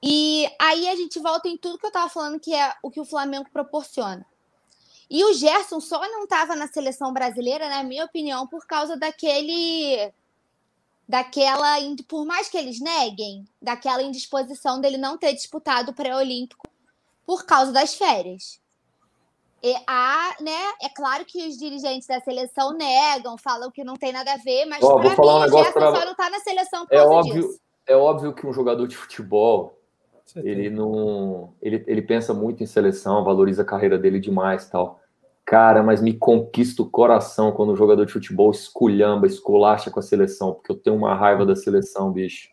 E aí a gente volta em tudo que eu estava falando, que é o que o Flamengo proporciona. E o Gerson só não estava na seleção brasileira, na minha opinião, por causa daquele daquela, por mais que eles neguem, daquela indisposição dele não ter disputado o pré-olímpico por causa das férias. E a, né, é claro que os dirigentes da seleção negam, falam que não tem nada a ver, mas oh, para mim um o Gerson pra... só não está na seleção por é causa óbvio, disso. É óbvio que um jogador de futebol ele não ele, ele pensa muito em seleção, valoriza a carreira dele demais tal. Cara, mas me conquista o coração quando o jogador de futebol esculhamba, esculacha com a seleção, porque eu tenho uma raiva da seleção, bicho.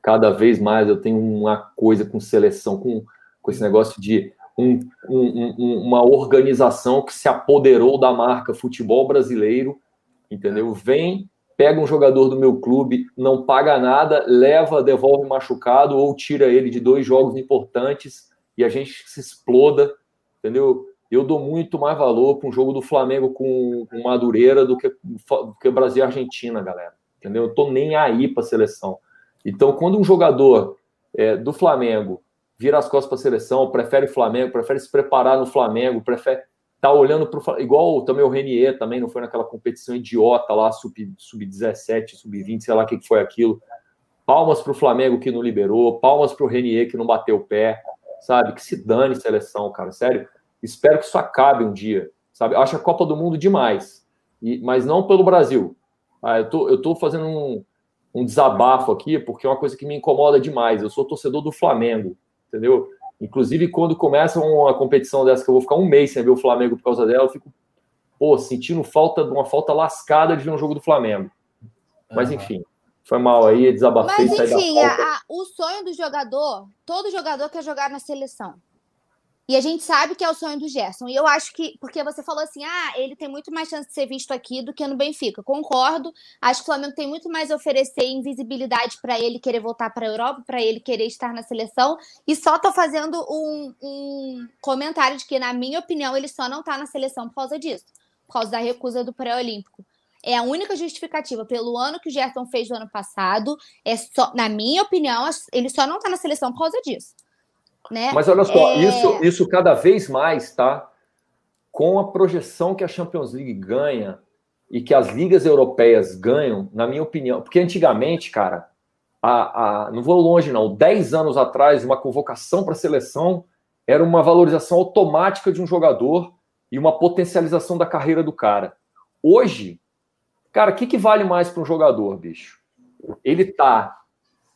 Cada vez mais eu tenho uma coisa com seleção, com, com esse negócio de um, um, um, uma organização que se apoderou da marca futebol brasileiro, entendeu? Vem, pega um jogador do meu clube, não paga nada, leva, devolve machucado ou tira ele de dois jogos importantes e a gente se exploda, entendeu? Eu dou muito mais valor para um jogo do Flamengo com, com Madureira do que, do que Brasil e Argentina, galera. Entendeu? Eu tô nem aí para a seleção. Então, quando um jogador é, do Flamengo vira as costas para a seleção, prefere o Flamengo, prefere se preparar no Flamengo, prefere tá olhando para igual também o Renier também não foi naquela competição idiota lá sub sub 17, sub 20, sei lá o que foi aquilo. Palmas para o Flamengo que não liberou, palmas para o Renier que não bateu o pé, sabe? Que se dane seleção, cara, sério. Espero que isso acabe um dia, sabe? Eu acho a Copa do Mundo demais, e, mas não pelo Brasil. Ah, eu, tô, eu tô fazendo um, um desabafo aqui, porque é uma coisa que me incomoda demais. Eu sou torcedor do Flamengo, entendeu? Inclusive, quando começa uma competição dessa, que eu vou ficar um mês sem ver o Flamengo por causa dela, eu fico, pô, sentindo falta, uma falta lascada de ver um jogo do Flamengo. Mas, enfim, foi mal aí, desabafei. Mas, enfim, a, a, o sonho do jogador, todo jogador quer jogar na seleção. E a gente sabe que é o sonho do Gerson. E eu acho que, porque você falou assim, ah, ele tem muito mais chance de ser visto aqui do que no Benfica. Concordo. Acho que o Flamengo tem muito mais a oferecer invisibilidade para ele querer voltar para a Europa, para ele querer estar na seleção. E só tô fazendo um, um, comentário de que, na minha opinião, ele só não está na seleção por causa disso, por causa da recusa do pré-olímpico. É a única justificativa pelo ano que o Gerson fez do ano passado. É só, na minha opinião, ele só não está na seleção por causa disso. Né? Mas olha só, é... isso, isso cada vez mais, tá? Com a projeção que a Champions League ganha e que as ligas europeias ganham, na minha opinião, porque antigamente, cara, a, a, não vou longe, não, 10 anos atrás, uma convocação para a seleção era uma valorização automática de um jogador e uma potencialização da carreira do cara. Hoje, cara, o que, que vale mais para um jogador, bicho? Ele tá,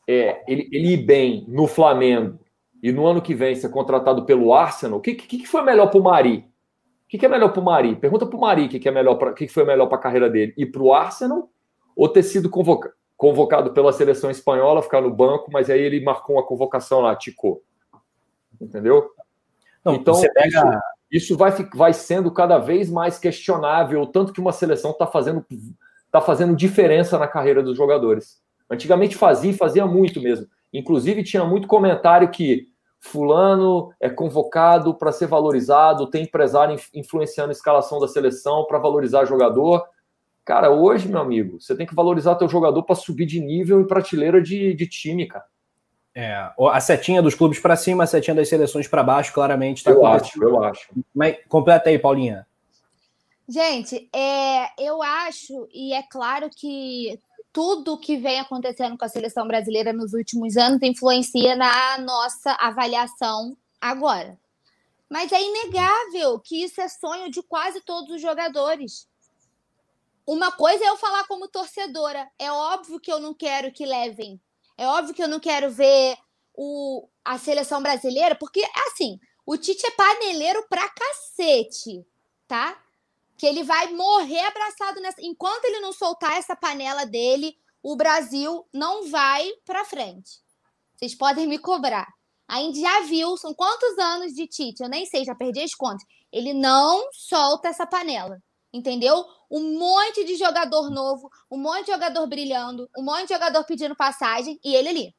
é, ele, ele ir bem no Flamengo e no ano que vem ser contratado pelo Arsenal, o que, que, que foi melhor para o Mari? O que, que é melhor para o Mari? Pergunta para o Mari o que, que, é melhor pra, que, que foi melhor para a carreira dele. Ir para o Arsenal ou ter sido convoca, convocado pela seleção espanhola, ficar no banco, mas aí ele marcou uma convocação lá, Tico. Entendeu? Não, então, pega... isso, isso, vai, vai sendo cada vez mais questionável, tanto que uma seleção está fazendo, tá fazendo diferença na carreira dos jogadores. Antigamente fazia e fazia muito mesmo. Inclusive, tinha muito comentário que fulano é convocado para ser valorizado, tem empresário influenciando a escalação da seleção para valorizar jogador. Cara, hoje, meu amigo, você tem que valorizar teu jogador para subir de nível e prateleira de, de time, cara. É, a setinha dos clubes para cima, a setinha das seleções para baixo, claramente está Eu acho, eu acho. Mas completa aí, Paulinha. Gente, é, eu acho, e é claro que tudo que vem acontecendo com a seleção brasileira nos últimos anos influencia na nossa avaliação agora. Mas é inegável que isso é sonho de quase todos os jogadores. Uma coisa é eu falar como torcedora. É óbvio que eu não quero que levem. É óbvio que eu não quero ver o, a seleção brasileira, porque, assim, o Tite é paneleiro pra cacete, tá? Que ele vai morrer abraçado nessa. Enquanto ele não soltar essa panela dele, o Brasil não vai para frente. Vocês podem me cobrar. A gente já viu, são quantos anos de Tite? Eu nem sei, já perdi as contas. Ele não solta essa panela, entendeu? Um monte de jogador novo, um monte de jogador brilhando, um monte de jogador pedindo passagem e ele ali.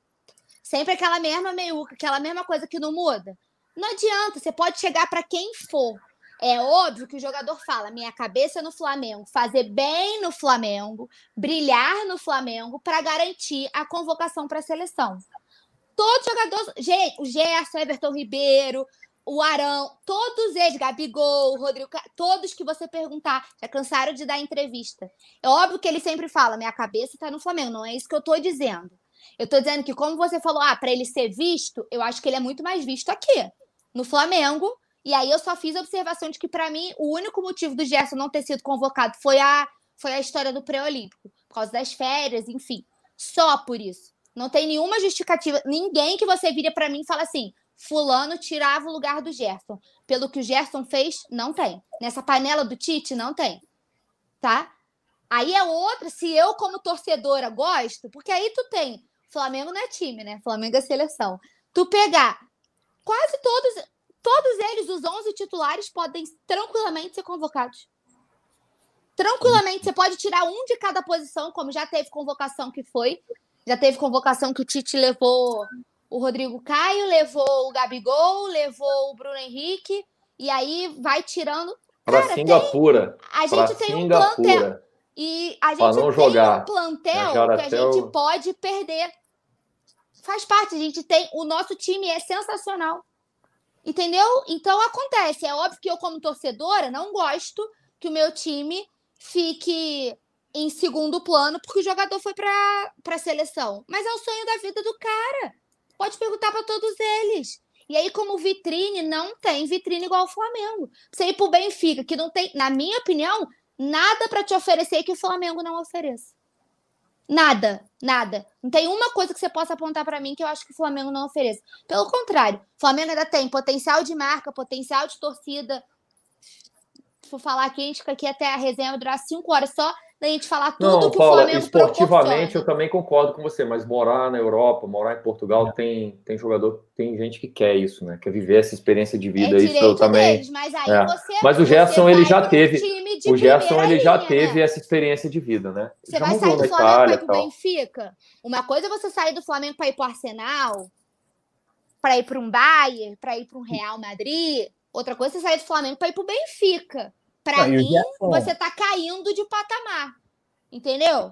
Sempre aquela mesma meiuca, aquela mesma coisa que não muda. Não adianta, você pode chegar para quem for. É óbvio que o jogador fala: minha cabeça no Flamengo, fazer bem no Flamengo, brilhar no Flamengo para garantir a convocação para a seleção. Todos os jogadores, gente, o Gerson, Everton Ribeiro, o Arão, todos eles, Gabigol, Rodrigo, todos que você perguntar, já cansaram de dar entrevista. É óbvio que ele sempre fala: minha cabeça está no Flamengo, não é isso que eu estou dizendo. Eu estou dizendo que, como você falou, ah, para ele ser visto, eu acho que ele é muito mais visto aqui, no Flamengo e aí eu só fiz a observação de que, para mim, o único motivo do Gerson não ter sido convocado foi a, foi a história do pré-olímpico, por causa das férias, enfim. Só por isso. Não tem nenhuma justificativa. Ninguém que você vira para mim e fala assim: Fulano tirava o lugar do Gerson. Pelo que o Gerson fez, não tem. Nessa panela do Tite, não tem. Tá? Aí é outra, se eu, como torcedora, gosto, porque aí tu tem. Flamengo não é time, né? Flamengo é seleção. Tu pegar quase todos todos eles, os 11 titulares, podem tranquilamente ser convocados. Tranquilamente, você pode tirar um de cada posição, como já teve convocação que foi. Já teve convocação que o Tite levou o Rodrigo Caio, levou o Gabigol, levou o Bruno Henrique, e aí vai tirando. Para Singapura. Tem, a gente tem um plantel. E a gente tem jogar. um plantel que a gente pode perder. Faz parte, a gente tem. O nosso time é sensacional. Entendeu? Então acontece. É óbvio que eu, como torcedora, não gosto que o meu time fique em segundo plano porque o jogador foi para a seleção. Mas é o sonho da vida do cara. Pode perguntar para todos eles. E aí, como vitrine, não tem vitrine igual o Flamengo. Você ir pro Benfica, que não tem, na minha opinião, nada para te oferecer que o Flamengo não ofereça. Nada, nada. Não tem uma coisa que você possa apontar para mim que eu acho que o Flamengo não ofereça. Pelo contrário, o Flamengo ainda tem potencial de marca, potencial de torcida. Se for falar aqui, a gente fica aqui até a resenha vai durar cinco horas só da gente falar tudo não, que Paula, o Flamengo esportivamente eu também concordo com você, mas morar na Europa, morar em Portugal, é. tem, tem jogador, tem gente que quer isso, né? Quer viver essa experiência de vida. É isso eu também. Deles, mas aí é. você, mas o Gerson ele já teve. O Gerson ele já linha, teve né? essa experiência de vida, né? Você já vai sair do Flamengo para ir pro Benfica? Uma coisa é você sair do Flamengo para ir pro Arsenal, para ir para um Bayern, para ir para um Real Madrid. Outra coisa é você sair do Flamengo para ir pro Benfica. Para mim, você tá caindo de patamar. Entendeu?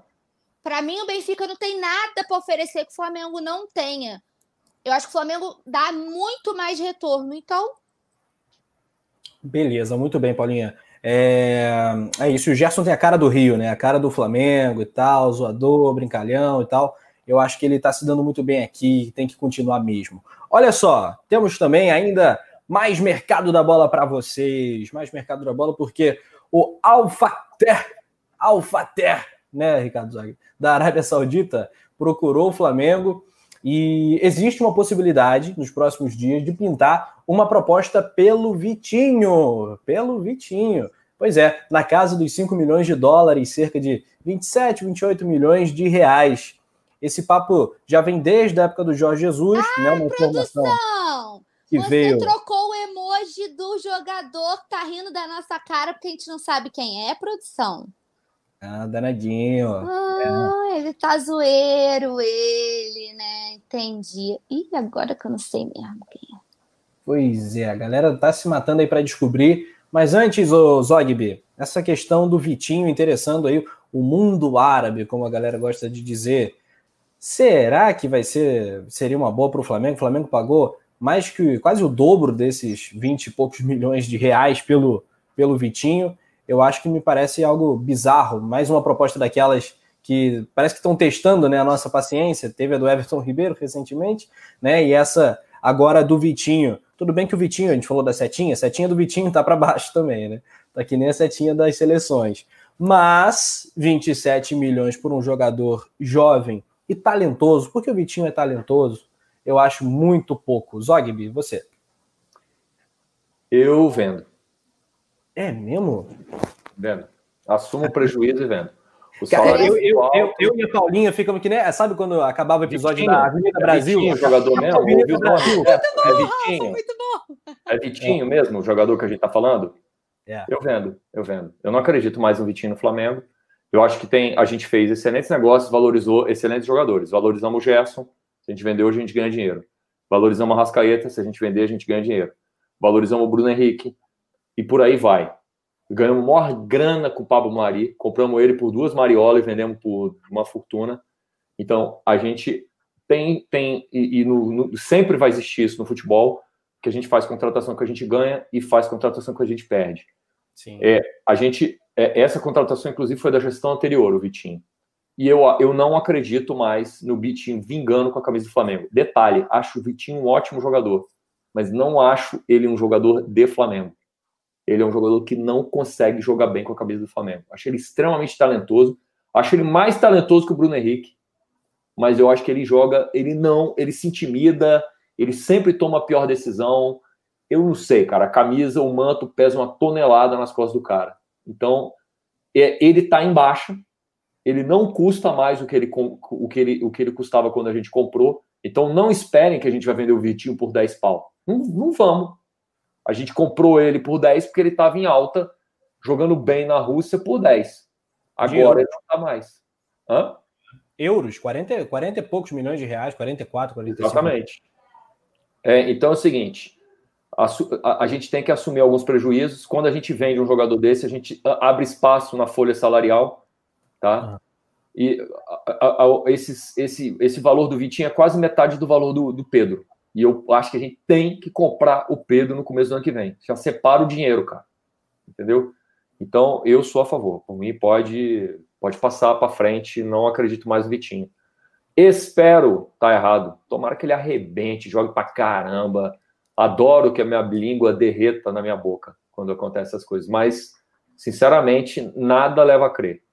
Para mim, o Benfica não tem nada para oferecer que o Flamengo não tenha. Eu acho que o Flamengo dá muito mais retorno. Então. Beleza, muito bem, Paulinha. É, é isso. O Gerson tem a cara do Rio, né? A cara do Flamengo e tal, zoador, brincalhão e tal. Eu acho que ele está se dando muito bem aqui, tem que continuar mesmo. Olha só, temos também ainda mais mercado da bola para vocês, mais mercado da bola, porque o Alfater, Alfater, né, Ricardo Zag, da Arábia Saudita, procurou o Flamengo e existe uma possibilidade nos próximos dias de pintar uma proposta pelo Vitinho, pelo Vitinho. Pois é, na casa dos 5 milhões de dólares, cerca de 27, 28 milhões de reais. Esse papo já vem desde a época do Jorge Jesus, ah, né? Uma produção! informação que Você veio. trocou o emoji do jogador que tá rindo da nossa cara porque a gente não sabe quem é, produção. Ah, danadinho. Ah, é. ele tá zoeiro, ele, né? Entendi. Ih, agora que eu não sei mesmo quem é. Pois é, a galera tá se matando aí para descobrir. Mas antes, o Zogby, essa questão do Vitinho interessando aí o mundo árabe, como a galera gosta de dizer. Será que vai ser seria uma boa para o Flamengo? O Flamengo pagou mais que quase o dobro desses 20 e poucos (laughs) milhões de reais pelo, pelo Vitinho. Eu acho que me parece algo bizarro. Mais uma proposta daquelas que parece que estão testando né, a nossa paciência. Teve a do Everton Ribeiro recentemente, né? E essa agora do Vitinho. Tudo bem que o Vitinho, a gente falou da setinha, a setinha do Vitinho tá para baixo também, né? Tá que nem a setinha das seleções. Mas 27 milhões por um jogador jovem e talentoso, porque o Vitinho é talentoso, eu acho muito pouco. Zogby, você? Eu vendo. É mesmo? Vendo. Assumo o prejuízo e vendo. Cara, eu, eu, eu, eu, e a Paulinha ficamos que nem. Sabe quando acabava o episódio Vitinho, da Avenida Brasil? Vitinho, jogador mesmo? Avenida Brasil. É, é Vitinho. Muito bom. É Vitinho mesmo, o jogador que a gente tá falando? É. Eu vendo, eu vendo. Eu não acredito mais no Vitinho no Flamengo. Eu acho que tem, a gente fez excelentes negócios, valorizou excelentes jogadores. Valorizamos o Gerson, se a gente vender hoje, a gente ganha dinheiro. Valorizamos a Rascaeta, se a gente vender, a gente ganha dinheiro. Valorizamos o Bruno Henrique e por aí vai ganhamos maior grana com o Pablo Mari, compramos ele por duas mariolas e vendemos por uma fortuna. Então, a gente tem, tem e, e no, no, sempre vai existir isso no futebol, que a gente faz contratação que a gente ganha e faz contratação que a gente perde. Sim. É, a gente, é, essa contratação, inclusive, foi da gestão anterior, o Vitinho. E eu, eu não acredito mais no Vitinho vingando com a camisa do Flamengo. Detalhe, acho o Vitinho um ótimo jogador, mas não acho ele um jogador de Flamengo ele é um jogador que não consegue jogar bem com a camisa do Flamengo. Acho ele extremamente talentoso. Acho ele mais talentoso que o Bruno Henrique. Mas eu acho que ele joga, ele não, ele se intimida, ele sempre toma a pior decisão. Eu não sei, cara. A camisa, o manto pesa uma tonelada nas costas do cara. Então, é, ele tá em baixa. Ele não custa mais o que ele, o que ele, o que ele custava quando a gente comprou. Então, não esperem que a gente vai vender o Vitinho por 10 pau. Não, não vamos. A gente comprou ele por 10 porque ele estava em alta, jogando bem na Rússia por 10. Agora ele não está mais. Hã? Euros, 40, 40 e poucos milhões de reais, 44, 45. Exatamente. É, então é o seguinte: a, a, a, gente tem que assumir alguns prejuízos. Quando a gente vende um jogador desse, a gente abre espaço na folha salarial, tá? Uhum. E a, esses, esse, esse valor do Vitinho é quase metade do valor do, do Pedro. E eu acho que a gente tem que comprar o Pedro no começo do ano que vem. Já separa o dinheiro, cara. Entendeu? Então, eu sou a favor. Por mim, pode, pode passar para frente. Não acredito mais no Vitinho. Espero tá errado. Tomara que ele arrebente, jogue para caramba. Adoro que a minha língua derreta na minha boca quando acontecem essas coisas. Mas, sinceramente, nada leva a crer.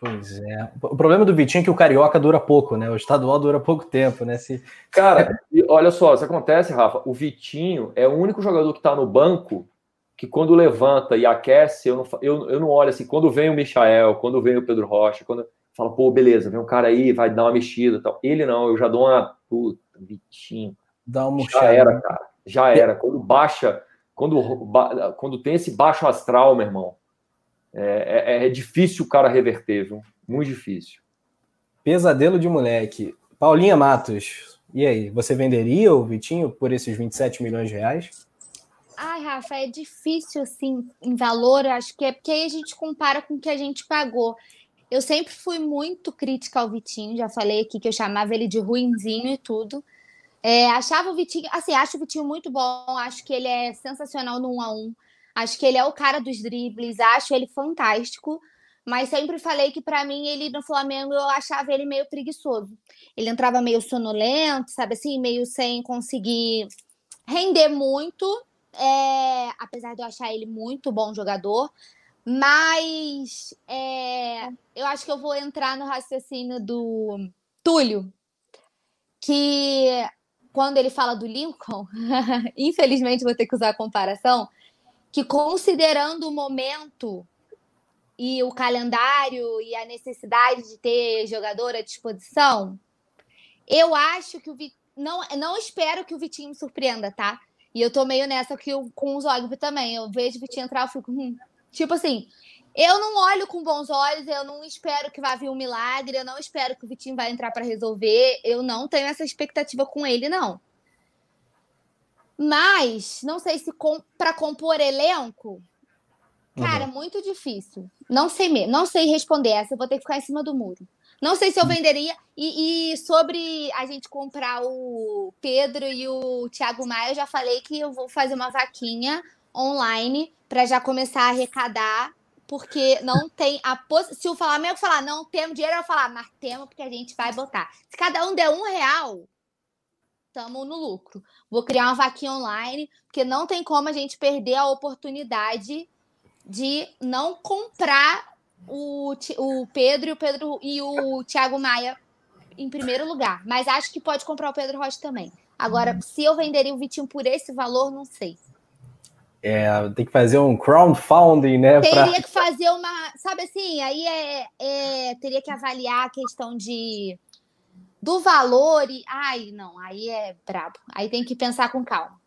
Pois é. O problema do Vitinho é que o Carioca dura pouco, né? O estadual dura pouco tempo, né? Se... Cara, olha só, isso acontece, Rafa. O Vitinho é o único jogador que tá no banco que quando levanta e aquece, eu não, eu, eu não olho assim, quando vem o Michael, quando vem o Pedro Rocha, quando fala, pô, beleza, vem um cara aí, vai dar uma mexida tal. Ele não, eu já dou uma. Puta, Vitinho. Dá uma Já era, cara. Já era. Quando baixa, quando, quando tem esse baixo astral, meu irmão, é, é, é difícil o cara reverter, viu? Muito difícil. Pesadelo de moleque. Paulinha Matos, e aí? Você venderia o Vitinho por esses 27 milhões de reais? Ai, Rafa, é difícil, assim, em valor, acho que é porque aí a gente compara com o que a gente pagou. Eu sempre fui muito crítica ao Vitinho, já falei aqui que eu chamava ele de ruinzinho e tudo. É, achava o Vitinho, assim, acho o Vitinho muito bom, acho que ele é sensacional no 1 a 1 Acho que ele é o cara dos dribles, acho ele fantástico. Mas sempre falei que para mim ele no Flamengo eu achava ele meio preguiçoso. Ele entrava meio sonolento, sabe assim, meio sem conseguir render muito. É... apesar de eu achar ele muito bom jogador, mas é... eu acho que eu vou entrar no raciocínio do Túlio, que quando ele fala do Lincoln, (laughs) infelizmente vou ter que usar a comparação, que considerando o momento e o calendário e a necessidade de ter jogador à disposição, eu acho que o Vitinho. Não, não espero que o Vitinho me surpreenda, tá? E eu tô meio nessa que com os olhos também. Eu vejo o Vitinho entrar, eu fico. Hum. Tipo assim, eu não olho com bons olhos, eu não espero que vá vir um milagre, eu não espero que o Vitinho vai entrar para resolver. Eu não tenho essa expectativa com ele, não. Mas, não sei se com, para compor elenco, cara, uhum. muito difícil. Não sei mesmo, não sei responder essa, eu vou ter que ficar em cima do muro. Não sei se eu venderia. E, e, sobre a gente comprar o Pedro e o Thiago Maia, eu já falei que eu vou fazer uma vaquinha online para já começar a arrecadar, porque não (laughs) tem a poss... Se o Flamengo falar não temos dinheiro, eu vou falar, mas temos porque a gente vai botar. Se cada um der um real, estamos no lucro. Vou criar uma vaquinha online, porque não tem como a gente perder a oportunidade de não comprar o, o Pedro e o Pedro e o Thiago Maia em primeiro lugar. Mas acho que pode comprar o Pedro Rocha também. Agora, se eu venderia o Vitinho por esse valor, não sei. É, tem que fazer um crowdfunding, né? Teria pra... que fazer uma. Sabe assim, aí é, é, teria que avaliar a questão de do valor e. Ai, não, aí é brabo. Aí tem que pensar com calma.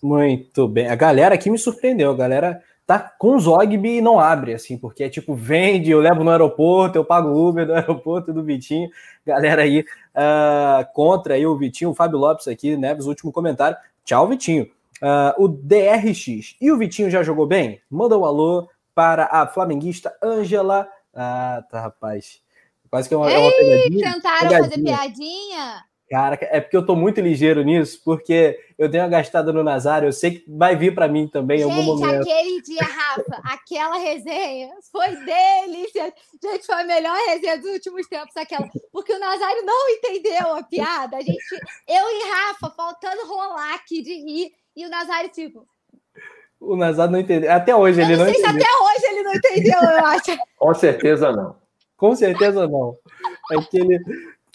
Muito bem. A galera aqui me surpreendeu. A galera tá com Zogby e não abre, assim, porque é tipo, vende, eu levo no aeroporto, eu pago Uber do (laughs) aeroporto do Vitinho. Galera aí uh, contra aí o Vitinho, o Fábio Lopes aqui, Neves, último comentário. Tchau, Vitinho. Uh, o DRX. E o Vitinho já jogou bem? Manda um alô para a flamenguista Ângela. Ah, tá, rapaz. Quase que é uma, Ei, é uma pegadinha. Tentaram pegadinha. fazer piadinha? Cara, é porque eu tô muito ligeiro nisso, porque eu tenho uma gastada no Nazário, eu sei que vai vir para mim também Gente, em algum momento. aquele dia, Rafa, aquela resenha foi delícia. Gente, foi a melhor resenha dos últimos tempos, aquela. Porque o Nazário não entendeu a piada. A gente, eu e Rafa, faltando rolar aqui de rir, e o Nazário, tipo. O Nazário não entendeu. Até hoje eu ele não, não entendeu. até hoje ele não entendeu, eu acho. Com certeza não. Com certeza não. Aquele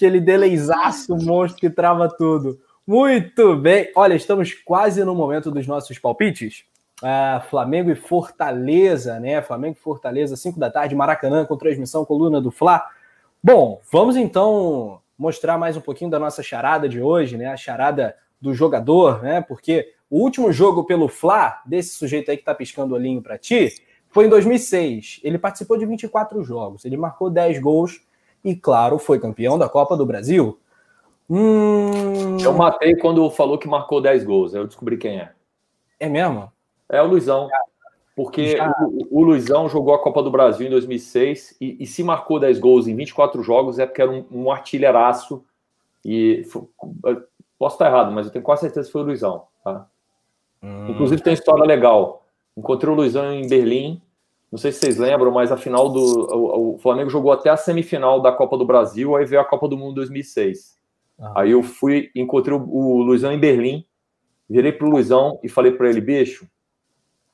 aquele deleizaço monstro que trava tudo. Muito bem. Olha, estamos quase no momento dos nossos palpites. Ah, Flamengo e Fortaleza, né? Flamengo e Fortaleza, 5 da tarde, Maracanã, com transmissão coluna do Fla. Bom, vamos então mostrar mais um pouquinho da nossa charada de hoje, né? A charada do jogador, né? Porque o último jogo pelo Fla, desse sujeito aí que tá piscando o olhinho para ti, foi em 2006. Ele participou de 24 jogos, ele marcou 10 gols e, claro, foi campeão da Copa do Brasil. Hum... Eu matei quando falou que marcou 10 gols, eu descobri quem é. É mesmo? É o Luizão. Porque o, o, Luizão jogou a Copa do Brasil em 2006 e, e, se marcou 10 gols em 24 jogos é porque era um, um artilheiraço. E posso estar errado, mas eu tenho quase certeza que foi o Luizão. Tá? Hum. Inclusive tem uma história legal. Encontrei o Luizão em Berlim não sei se vocês lembram, mas a final do. O, o, Flamengo jogou até a semifinal da Copa do Brasil, aí veio a Copa do Mundo 2006. Ah. Aí eu fui, encontrei o, o Luizão em Berlim, virei pro Luizão e falei para ele: bicho,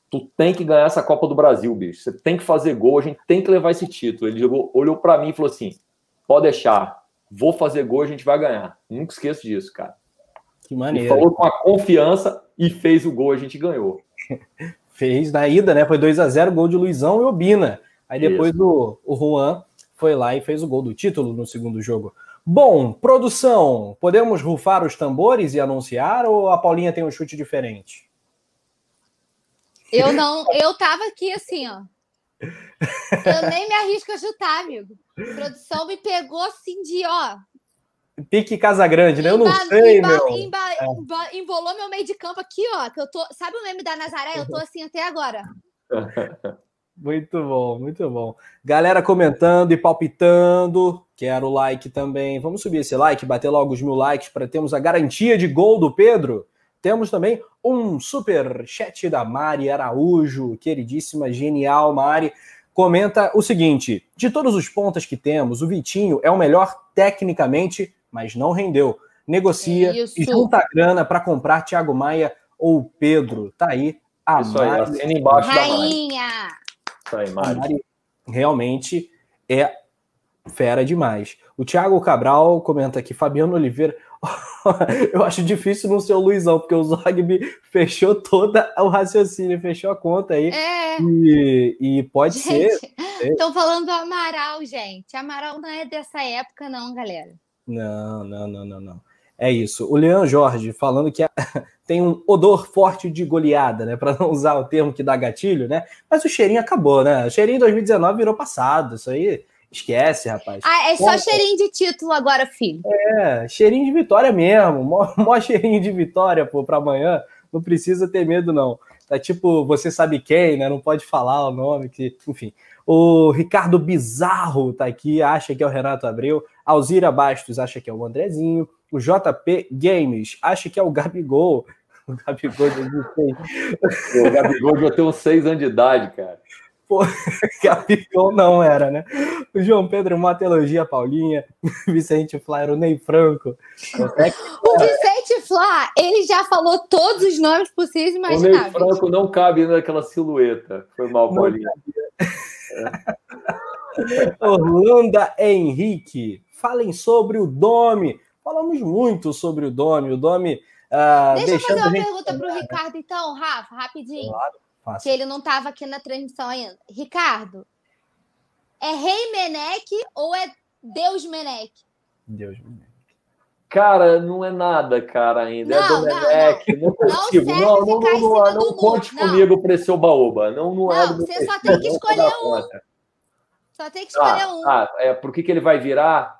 tu tem que ganhar essa Copa do Brasil, bicho. Você tem que fazer gol, a gente tem que levar esse título. Ele jogou, olhou para mim e falou assim: pode deixar, vou fazer gol, a gente vai ganhar. Nunca esqueço disso, cara. Que maneiro. Ele falou com a confiança e fez o gol, a gente ganhou. (laughs) fez na ida, né? Foi 2 a 0 gol de Luizão e Obina. Aí depois o, o Juan foi lá e fez o gol do título no segundo jogo. Bom, produção, podemos rufar os tambores e anunciar ou a Paulinha tem um chute diferente? Eu não, eu tava aqui assim, ó. Eu nem me arrisco a chutar, amigo. A produção me pegou assim de, ó, Pique Casagrande, né? Eu não sei, emba, meu. Emba, emba, embolou meu meio de campo aqui, ó. Que eu tô. Sabe o meme da Nazaré? Eu tô (laughs) assim até agora. Muito bom, muito bom. Galera comentando e palpitando. Quero like também. Vamos subir esse like, bater logo os mil likes para termos a garantia de gol do Pedro. Temos também um super chat da Mari Araújo, queridíssima, genial Mari. Comenta o seguinte: de todos os pontos que temos, o Vitinho é o melhor tecnicamente mas não rendeu. Negocia Isso. e junta grana para comprar Thiago Maia ou Pedro. Tá aí a Isso Mari. Aí, assina embaixo Rainha. Isso aí, Mari. A Mari realmente é fera demais. O Thiago Cabral comenta aqui, Fabiano Oliveira. (laughs) eu acho difícil não ser o Luizão, porque o Zogby fechou toda o raciocínio, fechou a conta aí. É. E, e pode gente, ser. Estão falando do Amaral, gente. Amaral não é dessa época, não, galera. Não, não, não, não, não. É isso. O Leão Jorge falando que (laughs) tem um odor forte de goleada, né? Para não usar o termo que dá gatilho, né? Mas o cheirinho acabou, né? O cheirinho em 2019 virou passado. Isso aí esquece, rapaz. Ah, é só cheirinho de título agora, filho. É, cheirinho de vitória mesmo. Mó, (laughs) mó cheirinho de vitória, pô, para amanhã. não precisa ter medo, não. Tá tipo, você sabe quem, né? Não pode falar o nome, que, enfim. O Ricardo Bizarro tá aqui, acha que é o Renato Abreu. Alzira Bastos acha que é o Andrezinho. O JP Games acha que é o Gabigol. (laughs) O Gabigol de O Gabigol já tem uns seis anos de idade, cara. Pô, (laughs) Gabigol não era, né? O João Pedro Mota elogia a Paulinha. (laughs) Vicente Flá era o Ney Franco. O Vicente Flá, ele já falou todos os nomes possíveis e imagináveis. O Ney Franco não cabe naquela silhueta. Foi mal, Paulinha. (laughs) Orlando Henrique, falem sobre o Domi. Falamos muito sobre o Domi. O Domi. Uh, Deixa eu fazer uma pergunta para o Ricardo, então, Rafa, rapidinho. Claro, que ele não estava aqui na transmissão ainda. Ricardo, é Rei Menec ou é Deus Menec? Deus Menec. Cara, não é nada, cara, ainda. É não, é Domenech, não, não, não consigo. Não, não, não, não, não conte comigo para esse baúba. Não, não, é. Você só tem que escolher um. Só tem que escolher ah, um. Ah, é, por que, que ele vai virar?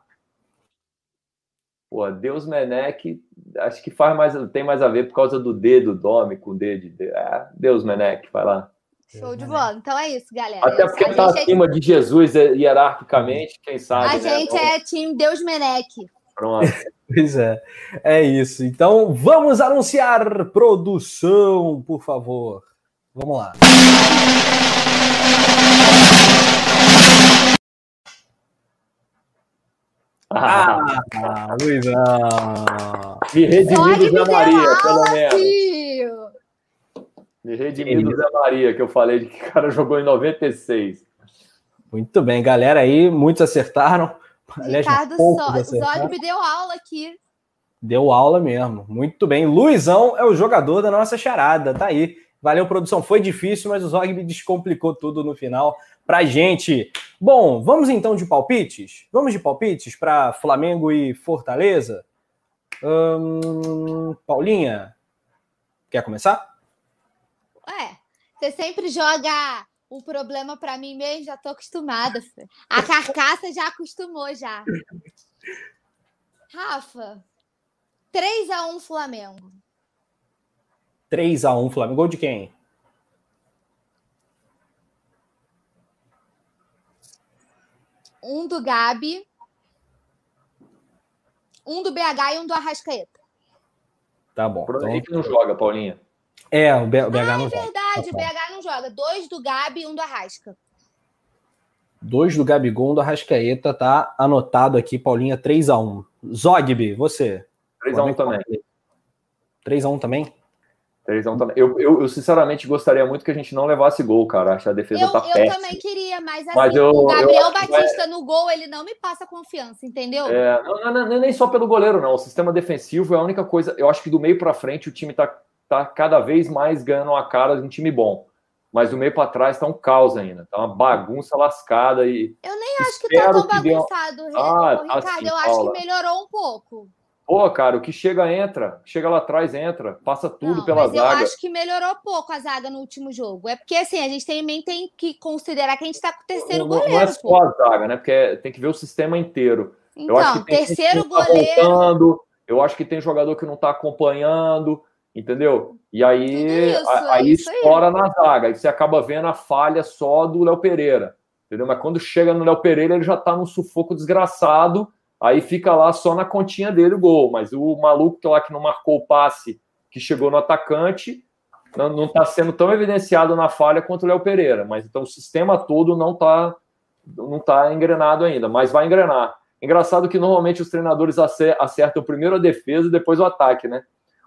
Pô, Deus Menec, acho que faz mais, tem mais a ver por causa do D do Dome com D de D. É, Deus Menec, vai lá. Show de bola. Então é isso, galera. Até porque está acima é... de Jesus hierarquicamente, quem sabe. A né? gente né? é time Deus Menec. Pronto. (laughs) pois é, é isso. Então vamos anunciar produção, por favor. Vamos lá. Ah, (laughs) Luizão! Me redimi do Zé Maria, pelo menos. Me redimi do Zé Maria, que eu falei de que o cara jogou em 96. Muito bem, galera aí, muitos acertaram. Aliás, Ricardo Zog me deu aula aqui. Deu aula mesmo. Muito bem. Luizão é o jogador da nossa charada, tá aí. Valeu, produção. Foi difícil, mas o Zog me descomplicou tudo no final pra gente. Bom, vamos então de palpites? Vamos de palpites para Flamengo e Fortaleza? Hum, Paulinha, quer começar? Ué, você sempre joga o problema para mim mesmo, já tô acostumada. A carcaça já acostumou já. Rafa, 3 a 1 Flamengo. 3 a 1 Flamengo. Gol de quem? Um do Gabi, um do BH e um do Arrascaeta. Tá bom. Por então... que não joga, Paulinha? É, o BH ah, não é joga. É verdade, o BH não joga. Dois do Gabi e um do Arrasca. Dois do Gabigol, um do Arrascaeta, tá anotado aqui, Paulinha, 3x1. Zogby, você. 3x1 também. 3x1 também? 3x1 também. Eu, eu, eu, sinceramente gostaria muito que a gente não levasse gol, cara. Acho que a defesa eu, tá péssima. Eu também queria, mas assim, mas eu, o Gabriel Batista no gol, ele não me passa confiança, entendeu? É, não, não, não, nem só pelo goleiro, não. O sistema defensivo é a única coisa. Eu acho que do meio para frente o time tá, tá cada vez mais ganhando a cara de um time bom. Mas do meio para trás tá um caos ainda. Tá uma bagunça lascada e. Eu nem acho que tá tão bagunçado, deu... ah, Ricardo. Assim, eu acho que melhorou um pouco. Pô, cara, o que chega, entra. Chega lá atrás, entra. Passa tudo não, pela mas zaga. eu acho que melhorou pouco a zaga no último jogo. É porque, assim, a gente também tem que considerar que a gente tá com o terceiro não, goleiro. Não é só a zaga, né? Porque tem que ver o sistema inteiro. Então, eu acho que tem terceiro tá goleiro... Tá voltando, eu acho que tem jogador que não tá acompanhando, entendeu? E aí, isso, a, aí estoura aí. na zaga. Aí você acaba vendo a falha só do Léo Pereira. Entendeu? Mas quando chega no Léo Pereira, ele já tá num sufoco desgraçado aí fica lá só na continha dele o gol. Mas o maluco que lá que não marcou o passe, que chegou no atacante, não está sendo tão evidenciado na falha quanto o Léo Pereira. Mas então o sistema todo não está não tá engrenado ainda, mas vai engrenar. Engraçado que normalmente os treinadores acertam primeiro a defesa e depois o ataque, né?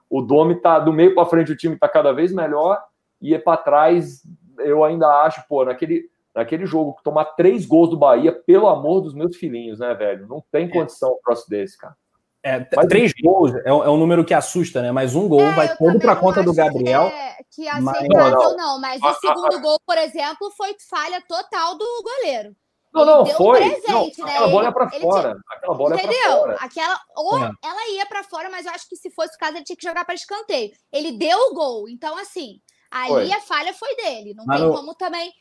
O Domi tá do meio para frente, o time está cada vez melhor e é para trás. Eu ainda acho, pô, naquele naquele jogo, tomar três gols do Bahia, pelo amor dos meus filhinhos, né, velho? Não tem é. condição o próximo desse, cara. É, mas, três gols é, é, um número que assusta, né? Mas um gol é, vai todo para conta do Gabriel. Que, é, que mas... não, não. não, mas o segundo gol, por exemplo, foi falha total do goleiro. Não, não, foi. Um presente, não, né? Aquela bola ia para fora. Tinha... Aquela bola Entendeu? Ia pra fora. Aquela... Ou é. ela ia para fora, mas eu acho que se fosse o caso, ele tinha que jogar para escanteio. Ele deu o gol. Então, assim, ali foi. a falha foi dele. Não mas tem como também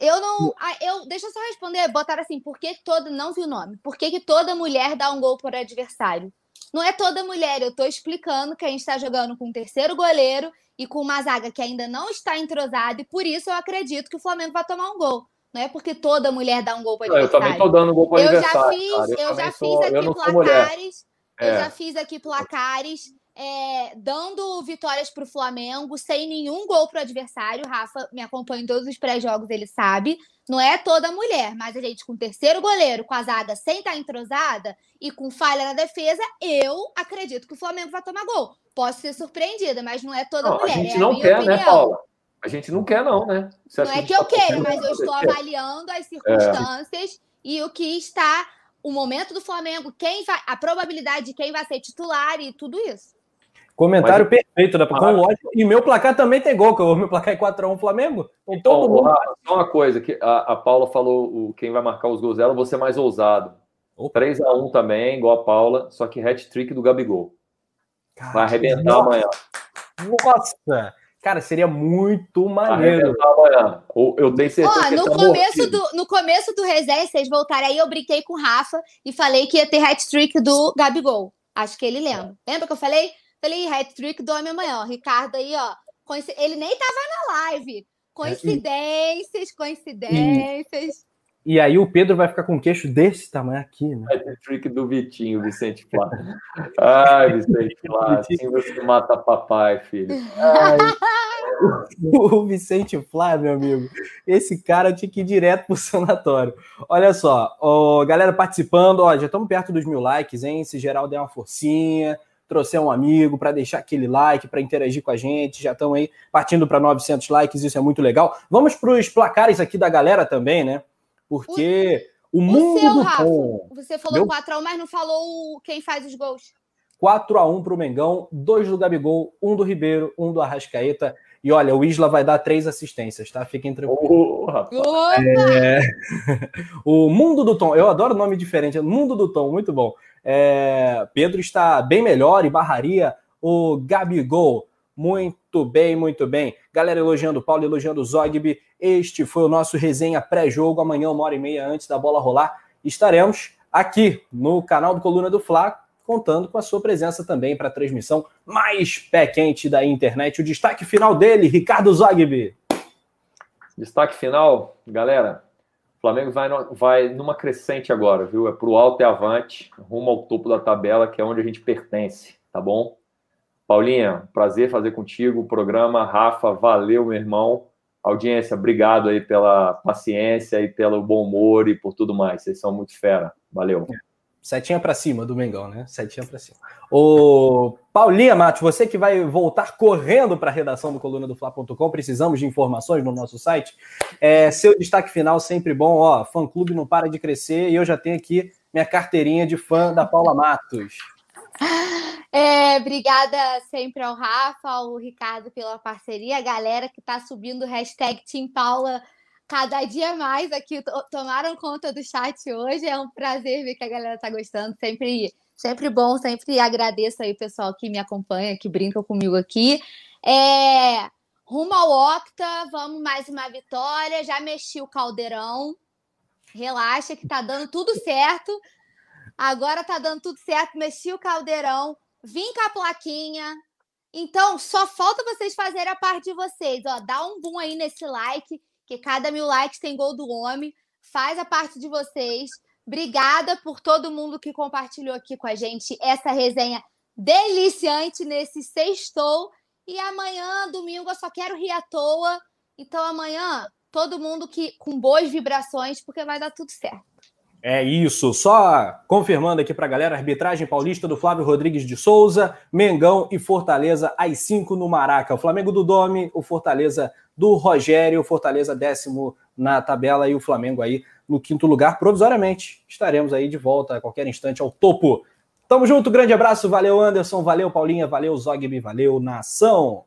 Eu não. Eu, deixa eu só responder. Botaram assim: por que toda. Não vi o nome. Por que, que toda mulher dá um gol por adversário? Não é toda mulher. Eu tô explicando que a gente tá jogando com um terceiro goleiro e com uma zaga que ainda não está entrosada. E por isso eu acredito que o Flamengo vai tomar um gol. Não é porque toda mulher dá um gol para adversário. Eu também tô dando um gol para adversário. Eu já fiz, eu, eu já fiz aqui placares. Eu já fiz aqui placares é, dando vitórias para o Flamengo sem nenhum gol para o adversário. Rafa me acompanha em todos os pré-jogos, ele sabe. Não é toda mulher, mas a gente com o terceiro goleiro, com a zaga sem estar tá entrosada e com falha na defesa, eu acredito que o Flamengo vai tomar gol. Posso ser surpreendida, mas não é toda não, mulher. A gente é não a quer, né, opinião. né, Paula? A gente não quer, não, né? Não é que, que eu tá queira, mas eu estou avaliando as circunstâncias é. e o que está o momento do Flamengo, quem vai, a probabilidade de quem vai ser titular e tudo isso. Comentário Mas... perfeito da ah, lógico. E meu placar também tem gol, que o meu placar é 4x1 Flamengo. Então, todo mundo... Só uma coisa, que a, a Paula falou o, quem vai marcar os gols dela, você mais ousado. Opa. 3x1 também, igual a Paula, só que hat-trick do Gabigol. Cara, vai arrebentar nossa. amanhã. Nossa! Cara, seria muito maneiro. Amanhã. Eu tenho certeza oh, no, tá começo do, no começo do resenha, vocês voltarem aí, eu brinquei com o Rafa e falei que ia ter hat-trick do Gabigol. Acho que ele lembra. Lembra que eu falei? Falei, hat-trick do homem amanhã. Ricardo aí, ó. Ele nem tava na live. Coincidências, coincidências. E, e aí o Pedro vai ficar com um queixo desse tamanho aqui, né? Hat-trick do Vitinho, Vicente Flá. Ai, Vicente Flá, assim você mata papai, filho. Ai. o Vicente Flá, meu amigo, esse cara tinha que ir direto pro sanatório. Olha só, ó, galera participando, ó, já estamos perto dos mil likes, hein? Se geral der uma forcinha, trouxer um amigo para deixar aquele like, para interagir com a gente. Já estão aí partindo para 900 likes, isso é muito legal. Vamos para os placares aqui da galera também, né? Porque o, o mundo seu, do Rafa, tom, Você falou meu... 4x1, mas não falou quem faz os gols. 4x1 para o Mengão, dois do Gabigol, um do Ribeiro, um do Arrascaeta. E olha, o Isla vai dar três assistências, tá? Fiquem tranquilos. Oh, é... (laughs) o Mundo do Tom, eu adoro nome diferente, Mundo do Tom, muito bom. É, Pedro está bem melhor e barraria o Gabigol. Muito bem, muito bem. Galera elogiando o Paulo, elogiando o Zogby. Este foi o nosso resenha pré-jogo. Amanhã, uma hora e meia antes da bola rolar, estaremos aqui no canal do Coluna do Fla, contando com a sua presença também para a transmissão mais pé quente da internet. O destaque final dele, Ricardo Zogby. Destaque final, galera. Flamengo vai, no, vai numa crescente agora, viu? É pro alto e avante, rumo ao topo da tabela, que é onde a gente pertence, tá bom? Paulinha, prazer fazer contigo o programa. Rafa, valeu, meu irmão. Audiência, obrigado aí pela paciência e pelo bom humor e por tudo mais. Vocês são muito fera. Valeu. É. Setinha para cima do Mengão, né? Setinha para cima. O Paulinha Matos, você que vai voltar correndo para a redação do coluna do Fla.com, precisamos de informações no nosso site. É, seu destaque final sempre bom, ó, fã clube não para de crescer e eu já tenho aqui minha carteirinha de fã da Paula Matos. É, obrigada sempre ao Rafa, ao Ricardo pela parceria, a galera que está subindo o hashtag Team Paula cada dia mais aqui tomaram conta do chat hoje. É um prazer ver que a galera tá gostando. Sempre, sempre bom, sempre agradeço aí o pessoal que me acompanha, que brinca comigo aqui. É, rumo ao Octa, vamos mais uma vitória. Já mexi o caldeirão. Relaxa que tá dando tudo certo. Agora tá dando tudo certo. Mexi o caldeirão. Vim com a plaquinha. Então, só falta vocês fazerem a parte de vocês. Ó, dá um boom aí nesse like cada mil likes tem gol do homem. Faz a parte de vocês. Obrigada por todo mundo que compartilhou aqui com a gente essa resenha deliciante nesse sextou. E amanhã, domingo, eu só quero rir à toa. Então amanhã, todo mundo que com boas vibrações, porque vai dar tudo certo. É isso, só confirmando aqui para a galera, arbitragem paulista do Flávio Rodrigues de Souza, Mengão e Fortaleza às 5 no Maraca. O Flamengo do Domi, o Fortaleza do Rogério, Fortaleza décimo na tabela e o Flamengo aí no quinto lugar, provisoriamente. Estaremos aí de volta a qualquer instante ao topo. Tamo junto, grande abraço, valeu Anderson, valeu Paulinha, valeu Zogby, valeu Nação.